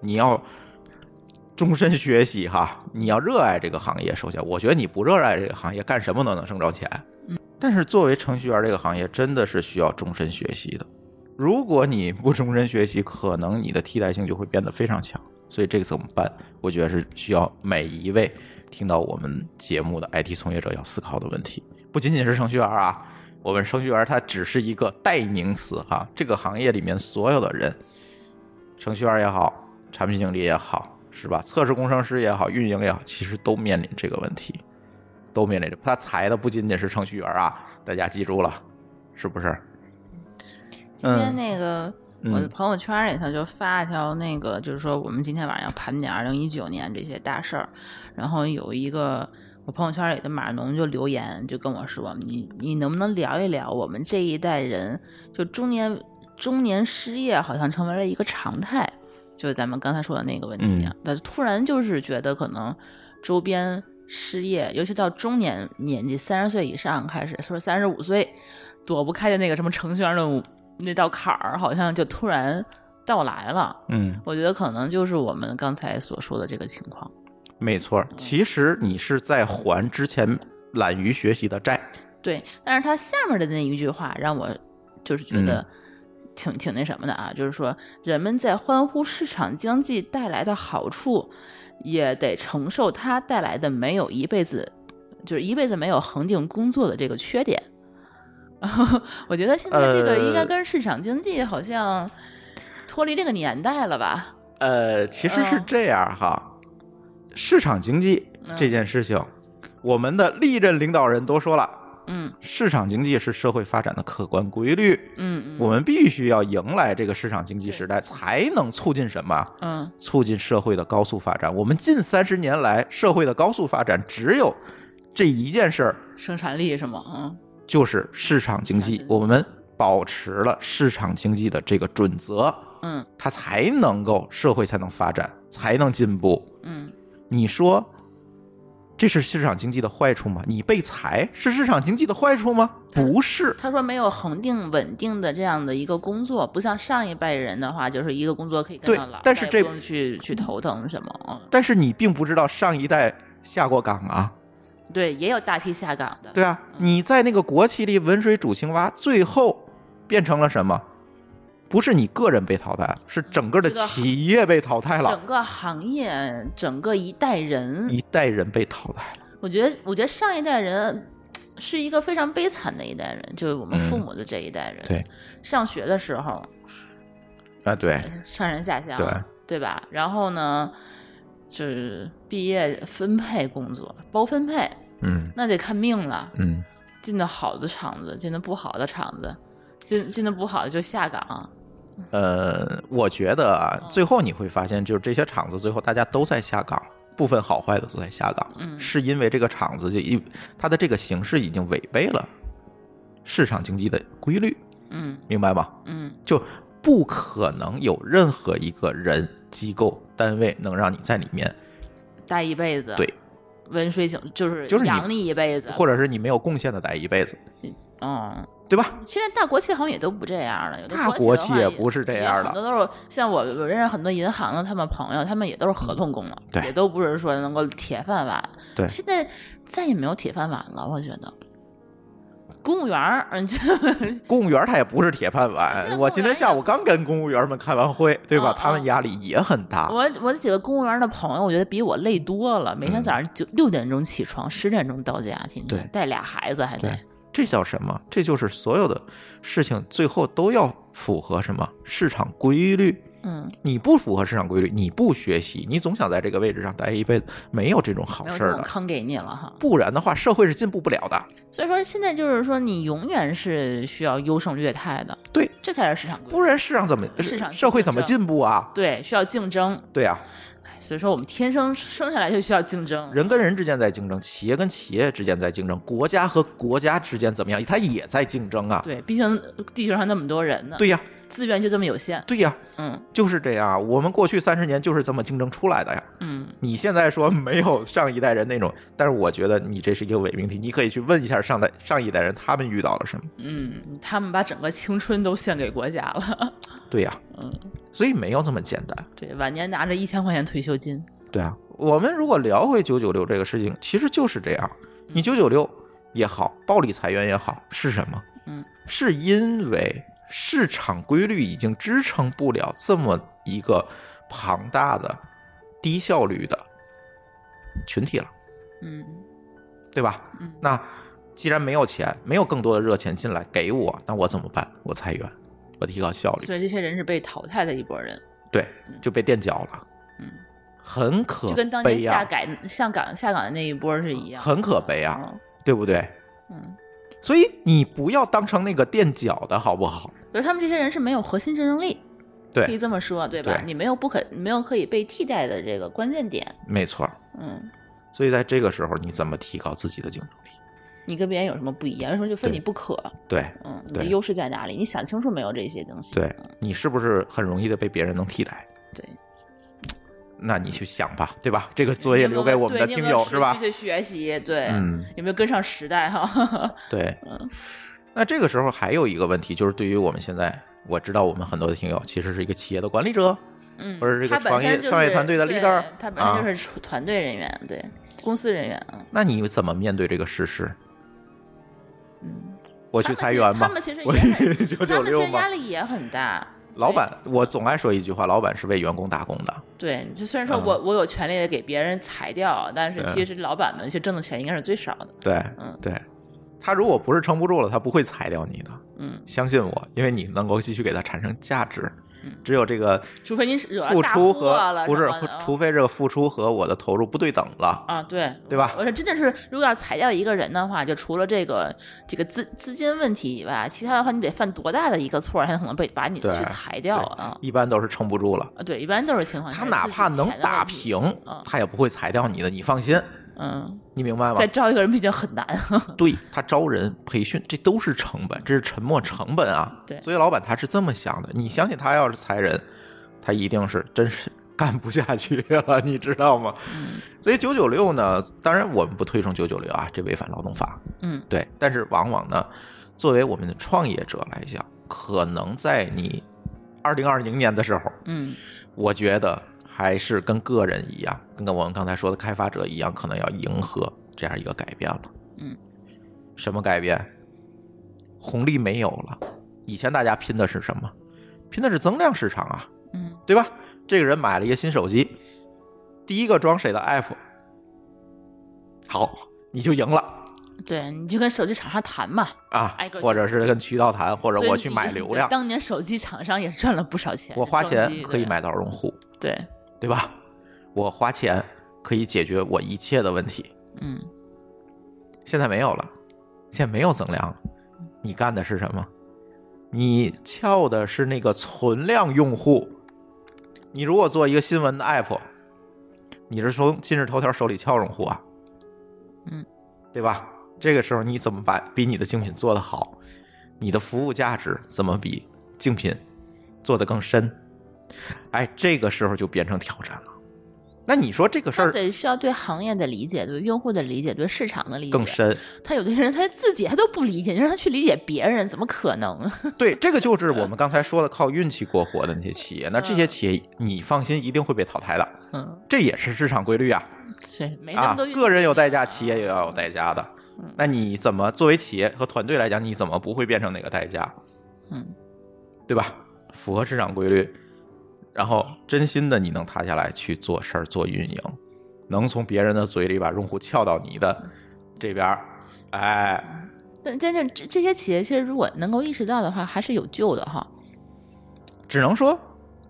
你要终身学习哈，你要热爱这个行业。首先，我觉得你不热爱这个行业，干什么都能挣着钱。但是作为程序员这个行业，真的是需要终身学习的。如果你不终身学习，可能你的替代性就会变得非常强。所以这个怎么办？我觉得是需要每一位听到我们节目的 IT 从业者要思考的问题。不仅仅是程序员啊，我们程序员他只是一个代名词哈，这个行业里面所有的人，程序员也好，产品经理也好，是吧？测试工程师也好，运营也好，其实都面临这个问题，都面临着。他裁的不仅仅是程序员啊，大家记住了，是不是？今天那个我的嗯朋友圈里头就发一条那个，就是说我们今天晚上要盘点二零一九年这些大事儿，然后有一个我朋友圈里的码农就留言就跟我说，你你能不能聊一聊我们这一代人就中年中年失业好像成为了一个常态，就是咱们刚才说的那个问题啊，但突然就是觉得可能周边失业，尤其到中年年纪三十岁以上开始，说三十五岁躲不开的那个什么程序员的那道坎儿，好像就突然到来了。嗯，我觉得可能就是我们刚才所说的这个情况。没错。其实你是在还之前懒于学习的债。对，但是他下面的那一句话让我就是觉得挺、挺那什么的啊，就是说人们在欢呼市场经济带来的好处，也得承受它带来的没有一辈子就是一辈子没有恒定工作的这个缺点。[laughs] 我觉得现在这个应该呃跟市场经济好像脱离这个年代了吧？呃，其实是嗯这样哈，市场经济这件事情，我们的历任领导人都说了，嗯市场经济是社会发展的客观规律，嗯嗯我们必须要迎来这个市场经济时代，才能促进什么？嗯促进社会的高速发展。我们近三十年来社会的高速发展，只有这一件事儿，生产力是吗？嗯就是市场经济市场经。济我们保持了市场经济的这个准则，嗯它才能够社会才能发展，才能进步。嗯，你说这是市场经济的坏处吗？你被裁是市场经济的坏处吗？不是，他说没有恒定稳定的这样的一个工作，不像上一辈人的话，就是一个工作可以干对到老，但是这不用去去头疼什么。嗯，但是你并不知道上一代下过岗啊。对，也有大批下岗的。对啊，你在那个国企里温水煮青蛙，最后变成了什么？不是你个人被淘汰，是整个的企业被淘汰了，整个行业，整个一代人，一代人被淘汰了。我觉得，我觉得上一代人是一个非常悲惨的一代人，就是我们父母的这一代人。嗯对，上学的时候啊，对，上山下乡，对对吧？然后呢，就是毕业分配工作，包分配，嗯那得看命了。嗯，进的好的厂子，进的不好的厂子，进进的不好的就下岗。呃，我觉得啊，最后你会发现，就是这些厂子最后大家都在下岗，部分好坏的都在下岗，嗯。是因为这个厂子就一它的这个形式已经违背了市场经济的规律，嗯。明白吗？嗯。就不可能有任何一个人、机构、单位能让你在里面，待一辈子，对，温水井就是就是养你一辈子，或者是你没有贡献的待一辈子，嗯。对吧？现在大国企好像也都不这样了，有的大国国企也不是这样的很多都是像我我认识很多银行的他们朋友，他们也都是合同工了，对也都不是说能够铁饭碗。对现在再也没有铁饭碗了，我觉得。公务员儿，嗯，这公务员他也不是铁饭碗。我今天下午刚跟公务员们开完会，对吧？嗯他们压力也很大。我我几个公务员的朋友，我觉得比我累多了。每天早上九六点钟起床，十点钟到家，天天带俩孩子还得对，这叫什么？这就是所有的事情最后都要符合什么市场规律。嗯，你不符合市场规律，你不学习，你总想在这个位置上待一辈子，没有这种好事儿的。坑给你了哈。不然的话，社会是进步不了的。所以说现在就是说，你永远是需要优胜劣汰的，对，这才是市场规律。不然市场怎么市场社会怎么进步啊？对，需要竞争。对啊，所以说我们天生生下来就需要竞争。人跟人之间在竞争，企业跟企业之间在竞争，国家和国家之间怎么样？它也在竞争啊。对，毕竟地球上那么多人呢，对呀，资源就这么有限。对呀，嗯就是这样。我们过去三十年就是这么竞争出来的呀。嗯，你现在说没有上一代人那种，但是我觉得你这是一个伪命题，你可以去问一下上代上一代人他们遇到了什么。嗯，他们把整个青春都献给国家了。[laughs] 对呀，嗯，所以没有这么简单。对，晚年拿着一千块钱退休金。对啊，我们如果聊回九九六这个事情，其实就是这样。你九九六也好，暴力裁员也好，是什么？嗯，是因为市场规律已经支撑不了这么一个庞大的、低效率的群体了，嗯对吧？嗯那既然没有钱，没有更多的热钱进来给我，那我怎么办？我裁员，我提高效率。所以这些人是被淘汰的一波人，对，就被垫脚了。嗯，很可就跟当年下改下岗下岗的那一波是一样。很可悲啊，嗯对不对？嗯，所以你不要当成那个垫脚的好不好？比如他们这些人是没有核心竞争力，对可以，这么说，对吧？对你没有不可没有可以被替代的这个关键点，没错。嗯，所以在这个时候，你怎么提高自己的竞争力？你跟别人有什么不一样？为什么就非你不可？对嗯，你的优势在哪里？你想清楚没有这些东西？对，你是不是很容易的被别人能替代？对，[laughs] 那你去想吧，对吧？这个作业留给我们的听友是吧持？续去学习，对，嗯，有没有跟上时代哈？对。[laughs] 嗯那这个时候还有一个问题，就是对于我们现在，我知道我们很多的听友其实是一个企业的管理者，嗯，或者是一个创业就是创业团队的 leader，他本身啊就是团队人员，对，公司人员，嗯那你怎么面对这个事实？嗯，我去裁员吧他？们其实？压力也很大。老板，我总爱说一句话：老板是为员工打工的。对，就虽然说嗯我、我有权利给别人裁掉，但是其实老板们其实挣的钱应该是最少的。对，嗯对，他如果不是撑不住了，他不会裁掉你的。嗯，相信我，因为你能够继续给他产生价值。嗯只有这个除非你付大出和不是除非这个付出和我的投入不对等了。啊，对对吧我说真的是，如果要裁掉一个人的话，就除了这个这个资资金问题以外，其他的话你得犯多大的一个错，才可能被把你去裁掉啊？一般都是撑不住了。啊，对，一般都是情况下。他哪怕能打，平嗯，他也不会裁掉你的，你放心，嗯，你明白吗再？招一个人毕竟很难。[laughs] [laughs] 对他招人培训，这都是成本，这是沉没成本啊。对所以老板他是这么想的。你相信他要是裁人，他一定是真是干不下去了，你知道吗？嗯所以九九六呢，当然我们不推崇九九六啊，这违反劳动法。嗯对，但是往往呢，作为我们的创业者来讲，可能在你二零二零年的时候，嗯我觉得还是跟个人一样，跟我们刚才说的开发者一样，可能要迎合这样一个改变了。嗯，什么改变？红利没有了，以前大家拼的是什么？拼的是增量市场啊，嗯对吧？这个人买了一个新手机，第一个装谁的 app，好，你就赢了对，你就跟手机厂商谈嘛，啊或者是跟渠道谈，或者我去买流量，当年手机厂商也赚了不少钱，我花钱可以，买到用户，对，对吧？我花钱可以解决我一切的问题。嗯现在没有了，现在没有增量了。你干的是什么？你撬的是那个存量用户。你如果做一个新闻的 app，你是从今日头条手里撬用户啊，嗯，对吧？这个时候你怎么把比你的竞品做得好？你的服务价值怎么比竞品做得更深？哎，这个时候就变成挑战了。那你说这个事儿得需要对行业的理解，对用户的理解，对市场的理解更。深，他有的人他自己他都不理解，你让他去理解别人，怎么可能？[laughs] 对，这个就是我们刚才说的靠运气过活的那些企业。那这些企业，你放心，一定会被淘汰的，嗯，这也是市场规律啊！是没那啊么多个人有代价，企业也要有代价的嗯。那你怎么作为企业和团队来讲，你怎么不会变成那个代价？嗯，对吧？符合市场规律，然后真心的你能塌下来去做事儿、做运营，能从别人的嘴里把用户撬到你的这边儿，哎，但真正这这些企业其实如果能够意识到的话，还是有救的哈。只能说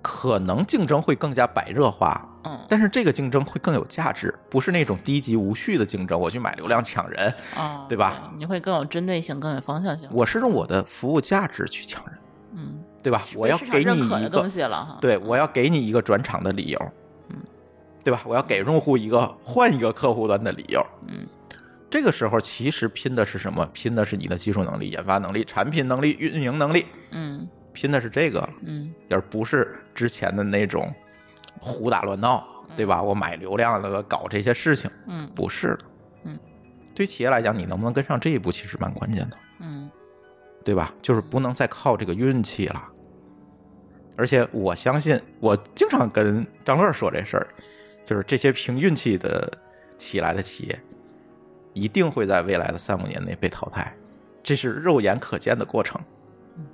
可能竞争会更加白热化，嗯但是这个竞争会更有价值，不是那种低级无序的竞争。我去买流量抢人，哦，对吧？你会更有针对性，更有方向性。我是用我的服务价值去抢人，嗯，对吧？我要给你一个。对，我要给你一个转场的理由，嗯，对吧？我要给用户一个换一个客户端的理由。嗯，这个时候其实拼的是什么？拼的是你的技术能力、研发能力、产品能力、运营能力，嗯拼的是这个，嗯而不是之前的那种胡打乱闹，对吧？我买流量了，搞这些事情，嗯不是的。嗯，对于企业来讲，你能不能跟上这一步，其实蛮关键的。嗯对吧？就是不能再靠这个运气了。而且我相信，我经常跟张乐说这事儿，就是这些凭运气的起来的企业，一定会在未来的三五年内被淘汰，这是肉眼可见的过程。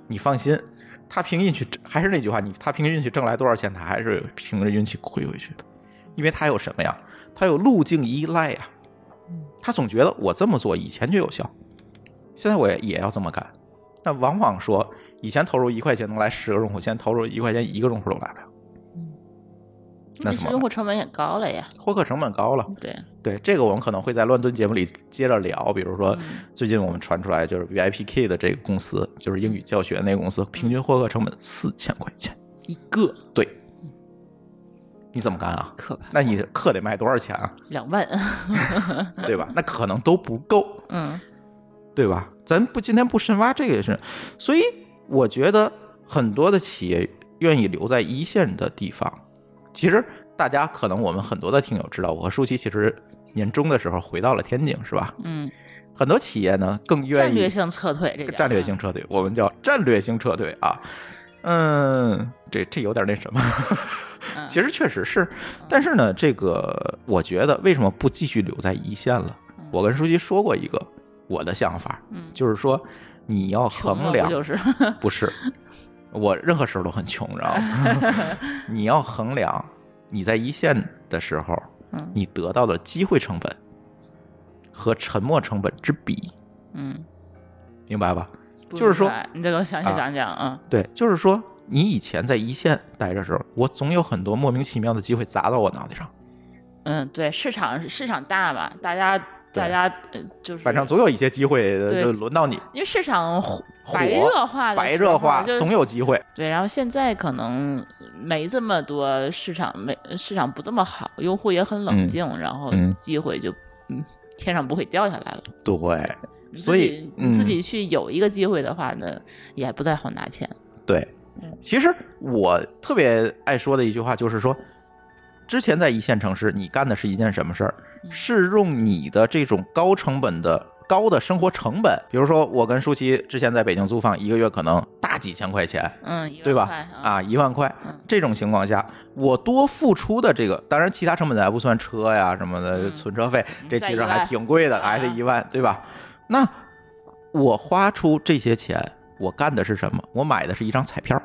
你放心，他凭运气，还是那句话，你他凭运气挣来多少钱，他还是凭着运气亏回去的，因为他有什么呀？他有路径依赖呀。他总觉得我这么做以前就有效，现在我也也要这么干。那往往说，以前投入一块钱能来十个用户，现在投入一块钱一个用户都来不了。那怎么用户成本也高了呀。获客成本高了。对，对这个，我们可能会在乱炖节目里接着聊。比如说，最近我们传出来就是 VIPK 的这个公司，就是英语教学那个公司，平均获客成本四千块钱。一个对，你怎么干啊？可，那你课得卖多少钱啊？两万。对吧？那可能都不够，嗯对吧？咱不今天不深挖这个也是，所以我觉得很多的企业愿意留在一线的地方。其实大家可能我们很多的听友知道，我和舒淇其实年终的时候回到了天津，是吧？嗯，很多企业呢更愿意战略性撤退，这个战略性撤退，我们叫战略性撤退啊。嗯，这这有点那什么，嗯其实确实是，但是呢，这个我觉得为什么不继续留在一线了？我跟舒淇说过一个我的想法，嗯就是说你要衡量不，就是？[laughs] 不是，我任何时候都很穷，知道吗？[laughs] 你要衡量你在一线的时候嗯，你得到的机会成本和沉没成本之比，嗯，明白吧？就是说你这个详细啊讲讲啊。对，就是说你以前在一线待着时候，我总有很多莫名其妙的机会砸到我脑袋上，嗯，对，市场市场大嘛，大家大家呃就是反正总有一些机会就轮到你，因为市场白热化的白热化就是总有机会。对，然后现在可能没这么多市场，没市场不这么好，用户也很冷嗯静，然后嗯机会就嗯天上不会掉下来了。对，所以自嗯己去有一个机会的话呢，也不太好拿钱。对嗯，其实我特别爱说的一句话就是说，之前在一线城市，你干的是一件什么事儿？嗯是用你的这种高成本的。高的生活成本，比如说我跟舒淇之前在北京租房，一个月可能大几千块钱，嗯，对吧？啊，一万块嗯，这种情况下，我多付出的这个，当然其他成本咱还不算车呀什么的，嗯存车费，嗯这其实还挺贵的，啊还得一万，对吧？那我花出这些钱，我干的是什么？我买的是一张彩票，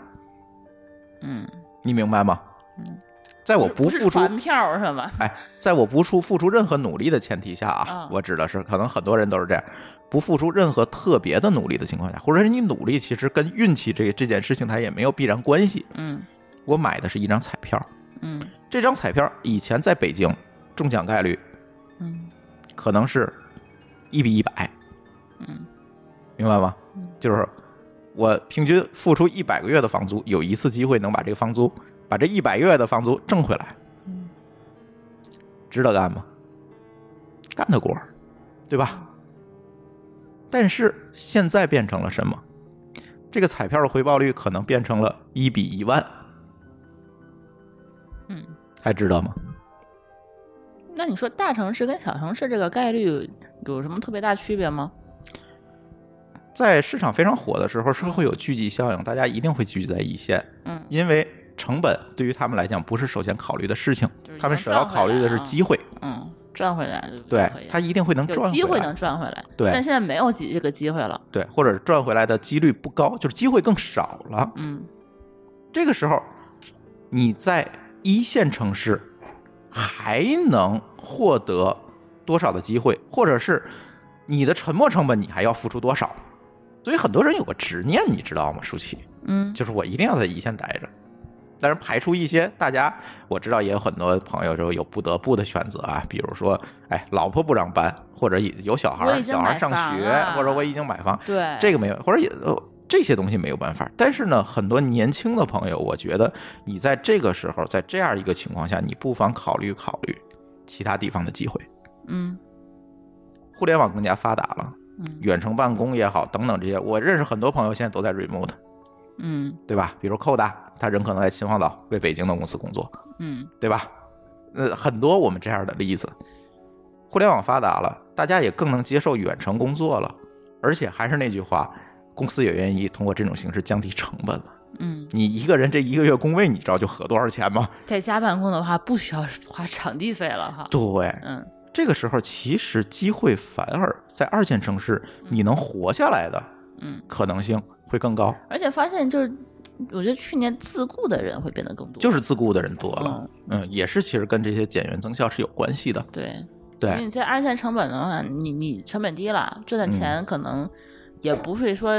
嗯，你明白吗？嗯，在我不付出，船票是吗？[laughs] 哎，在我不出付出任何努力的前提下啊啊，我指的是可能很多人都是这样，不付出任何特别的努力的情况下，或者是你努力其实跟运气这这件事情它也没有必然关系。嗯我买的是一张彩票，嗯这张彩票以前在北京中奖概率嗯可能是一比一百，嗯明白吗嗯？就是我平均付出一百个月的房租，有一次机会能把这个房租，把这一百个月的房租挣回来，嗯值得干吗？干得过，对吧？但是现在变成了什么？这个彩票的回报率可能变成了一比一万，嗯。还值得吗？那你说大城市跟小城市这个概率有什么特别大区别吗？在市场非常火的时候，是会有聚集效应，大家一定会聚集在一线，嗯，因为成本对于他们来讲不是首先考虑的事情，他们首要考虑的是机会，嗯，赚回来就对他一定会能赚回来机会能，赚回来，对但现在没有机这个机会了，对，或者赚回来的几率不高，就是机会更少了。嗯这个时候，你在一线城市还能获得多少的机会，或者是你的沉没成本你还要付出多少？所以很多人有个执念，你知道吗？舒淇，嗯就是我一定要在一线待着。但是排除一些大家，我知道也有很多朋友就有不得不的选择啊，比如说，哎，老婆不让搬，或者有小孩小孩上学，或者我已经买房，对，这个没有，或者也呃这些东西没有办法。但是呢，很多年轻的朋友，我觉得你在这个时候，在这样一个情况下，你不妨考虑考虑其他地方的机会。嗯互联网更加发达了，嗯远程办公也好，等等这些，我认识很多朋友现在都在 remote，嗯对吧？比如寇大，他人可能在秦皇岛为北京的公司工作，嗯对吧？呃，很多我们这样的例子。互联网发达了，大家也更能接受远程工作了，而且还是那句话，公司也愿意通过这种形式降低成本了。嗯，你一个人这一个月工位，你知道就合多少钱吗？在家办公的话，不需要花场地费了哈。对，嗯这个时候其实机会反而在二线城市，你能活下来的嗯，可能性会更高，而且发现就是，我觉得去年自雇的人会变得更多，就是自雇的人多了。嗯，也是其实跟这些减员增效是有关系的。对。因为对，你在二线成本的话，你你成本低了，赚的钱可能也不会说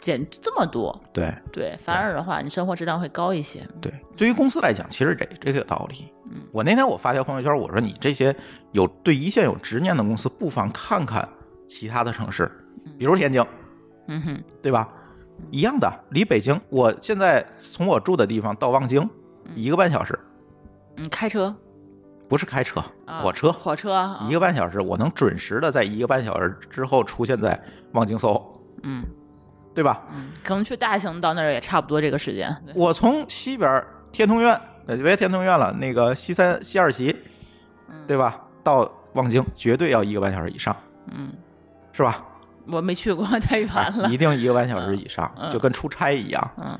减这么多，对对，反而的话，你生活质量会高一些。对，对于公司来讲，其实这这个道理。嗯我那天我发条朋友圈，我说你这些有对一线有执念的公司，不妨看看其他的城市，比如天津，嗯哼，对吧？一样的，离北京，我现在从我住的地方到望京，一个半小时，嗯，开车、不是开车，啊火车，火车啊，一个半小时，我能准时的在一个半小时之后出现在望京 SOHO，嗯对吧？嗯，可能去大兴到那儿也差不多这个时间。我从西边天通苑，呃，别天通苑了，那个西三西二旗，对吧？到望京绝对要一个半小时以上，嗯，是吧？我没去过，太远了。一定一个半小时以上，嗯就跟出差一样。嗯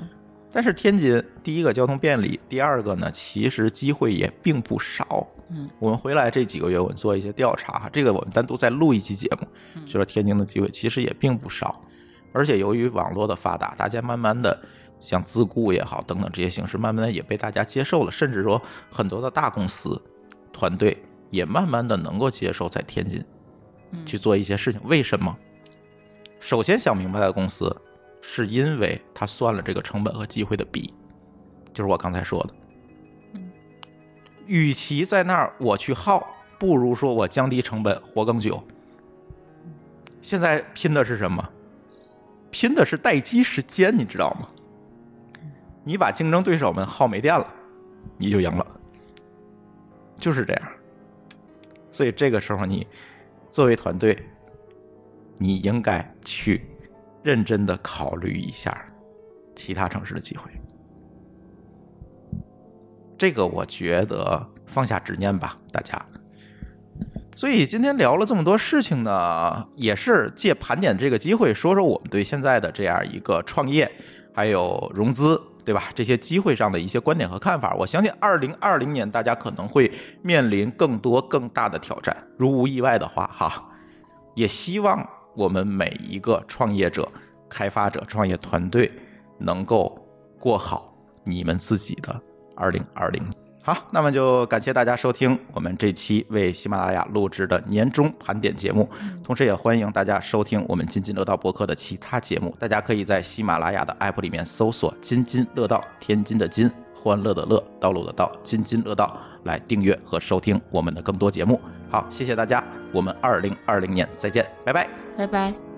但是天津，第一个交通便利，第二个呢，其实机会也并不少。嗯，我们回来这几个月，我们做一些调查哈，这个我们单独再录一期节目，嗯就说天津的机会其实也并不少。而且由于网络的发达，大家慢慢的像自雇也好等等这些形式，慢慢的也被大家接受了，甚至说很多的大公司团队也慢慢的能够接受在天津嗯去做一些事情。为什么？首先想明白的公司，是因为他算了这个成本和机会的比，就是我刚才说的。与其在那儿我去耗，不如说我降低成本，活更久。现在拼的是什么？拼的是待机时间，你知道吗？你把竞争对手们耗没电了，你就赢了，就是这样。所以这个时候，你作为团队，你应该去认真的考虑一下其他城市的机会。这个我觉得放下执念吧，大家。所以今天聊了这么多事情呢，也是借盘点这个机会，说说我们对现在的这样一个创业，还有融资，对吧？这些机会上的一些观点和看法。我相信二零二零年大家可能会面临更多更大的挑战，如无意外的话，哈，也希望我们每一个创业者、开发者、创业团队能够过好你们自己的二零二零。好，那么就感谢大家收听我们这期为喜马拉雅录制的年终盘点节目，同时也欢迎大家收听我们津津乐道博客的其他节目。大家可以在喜马拉雅的 app 里面搜索“津津乐道”，天津的津，欢乐的乐，道路的道，津津乐道，来订阅和收听我们的更多节目。好，谢谢大家，我们二零二零年再见，拜拜。拜拜。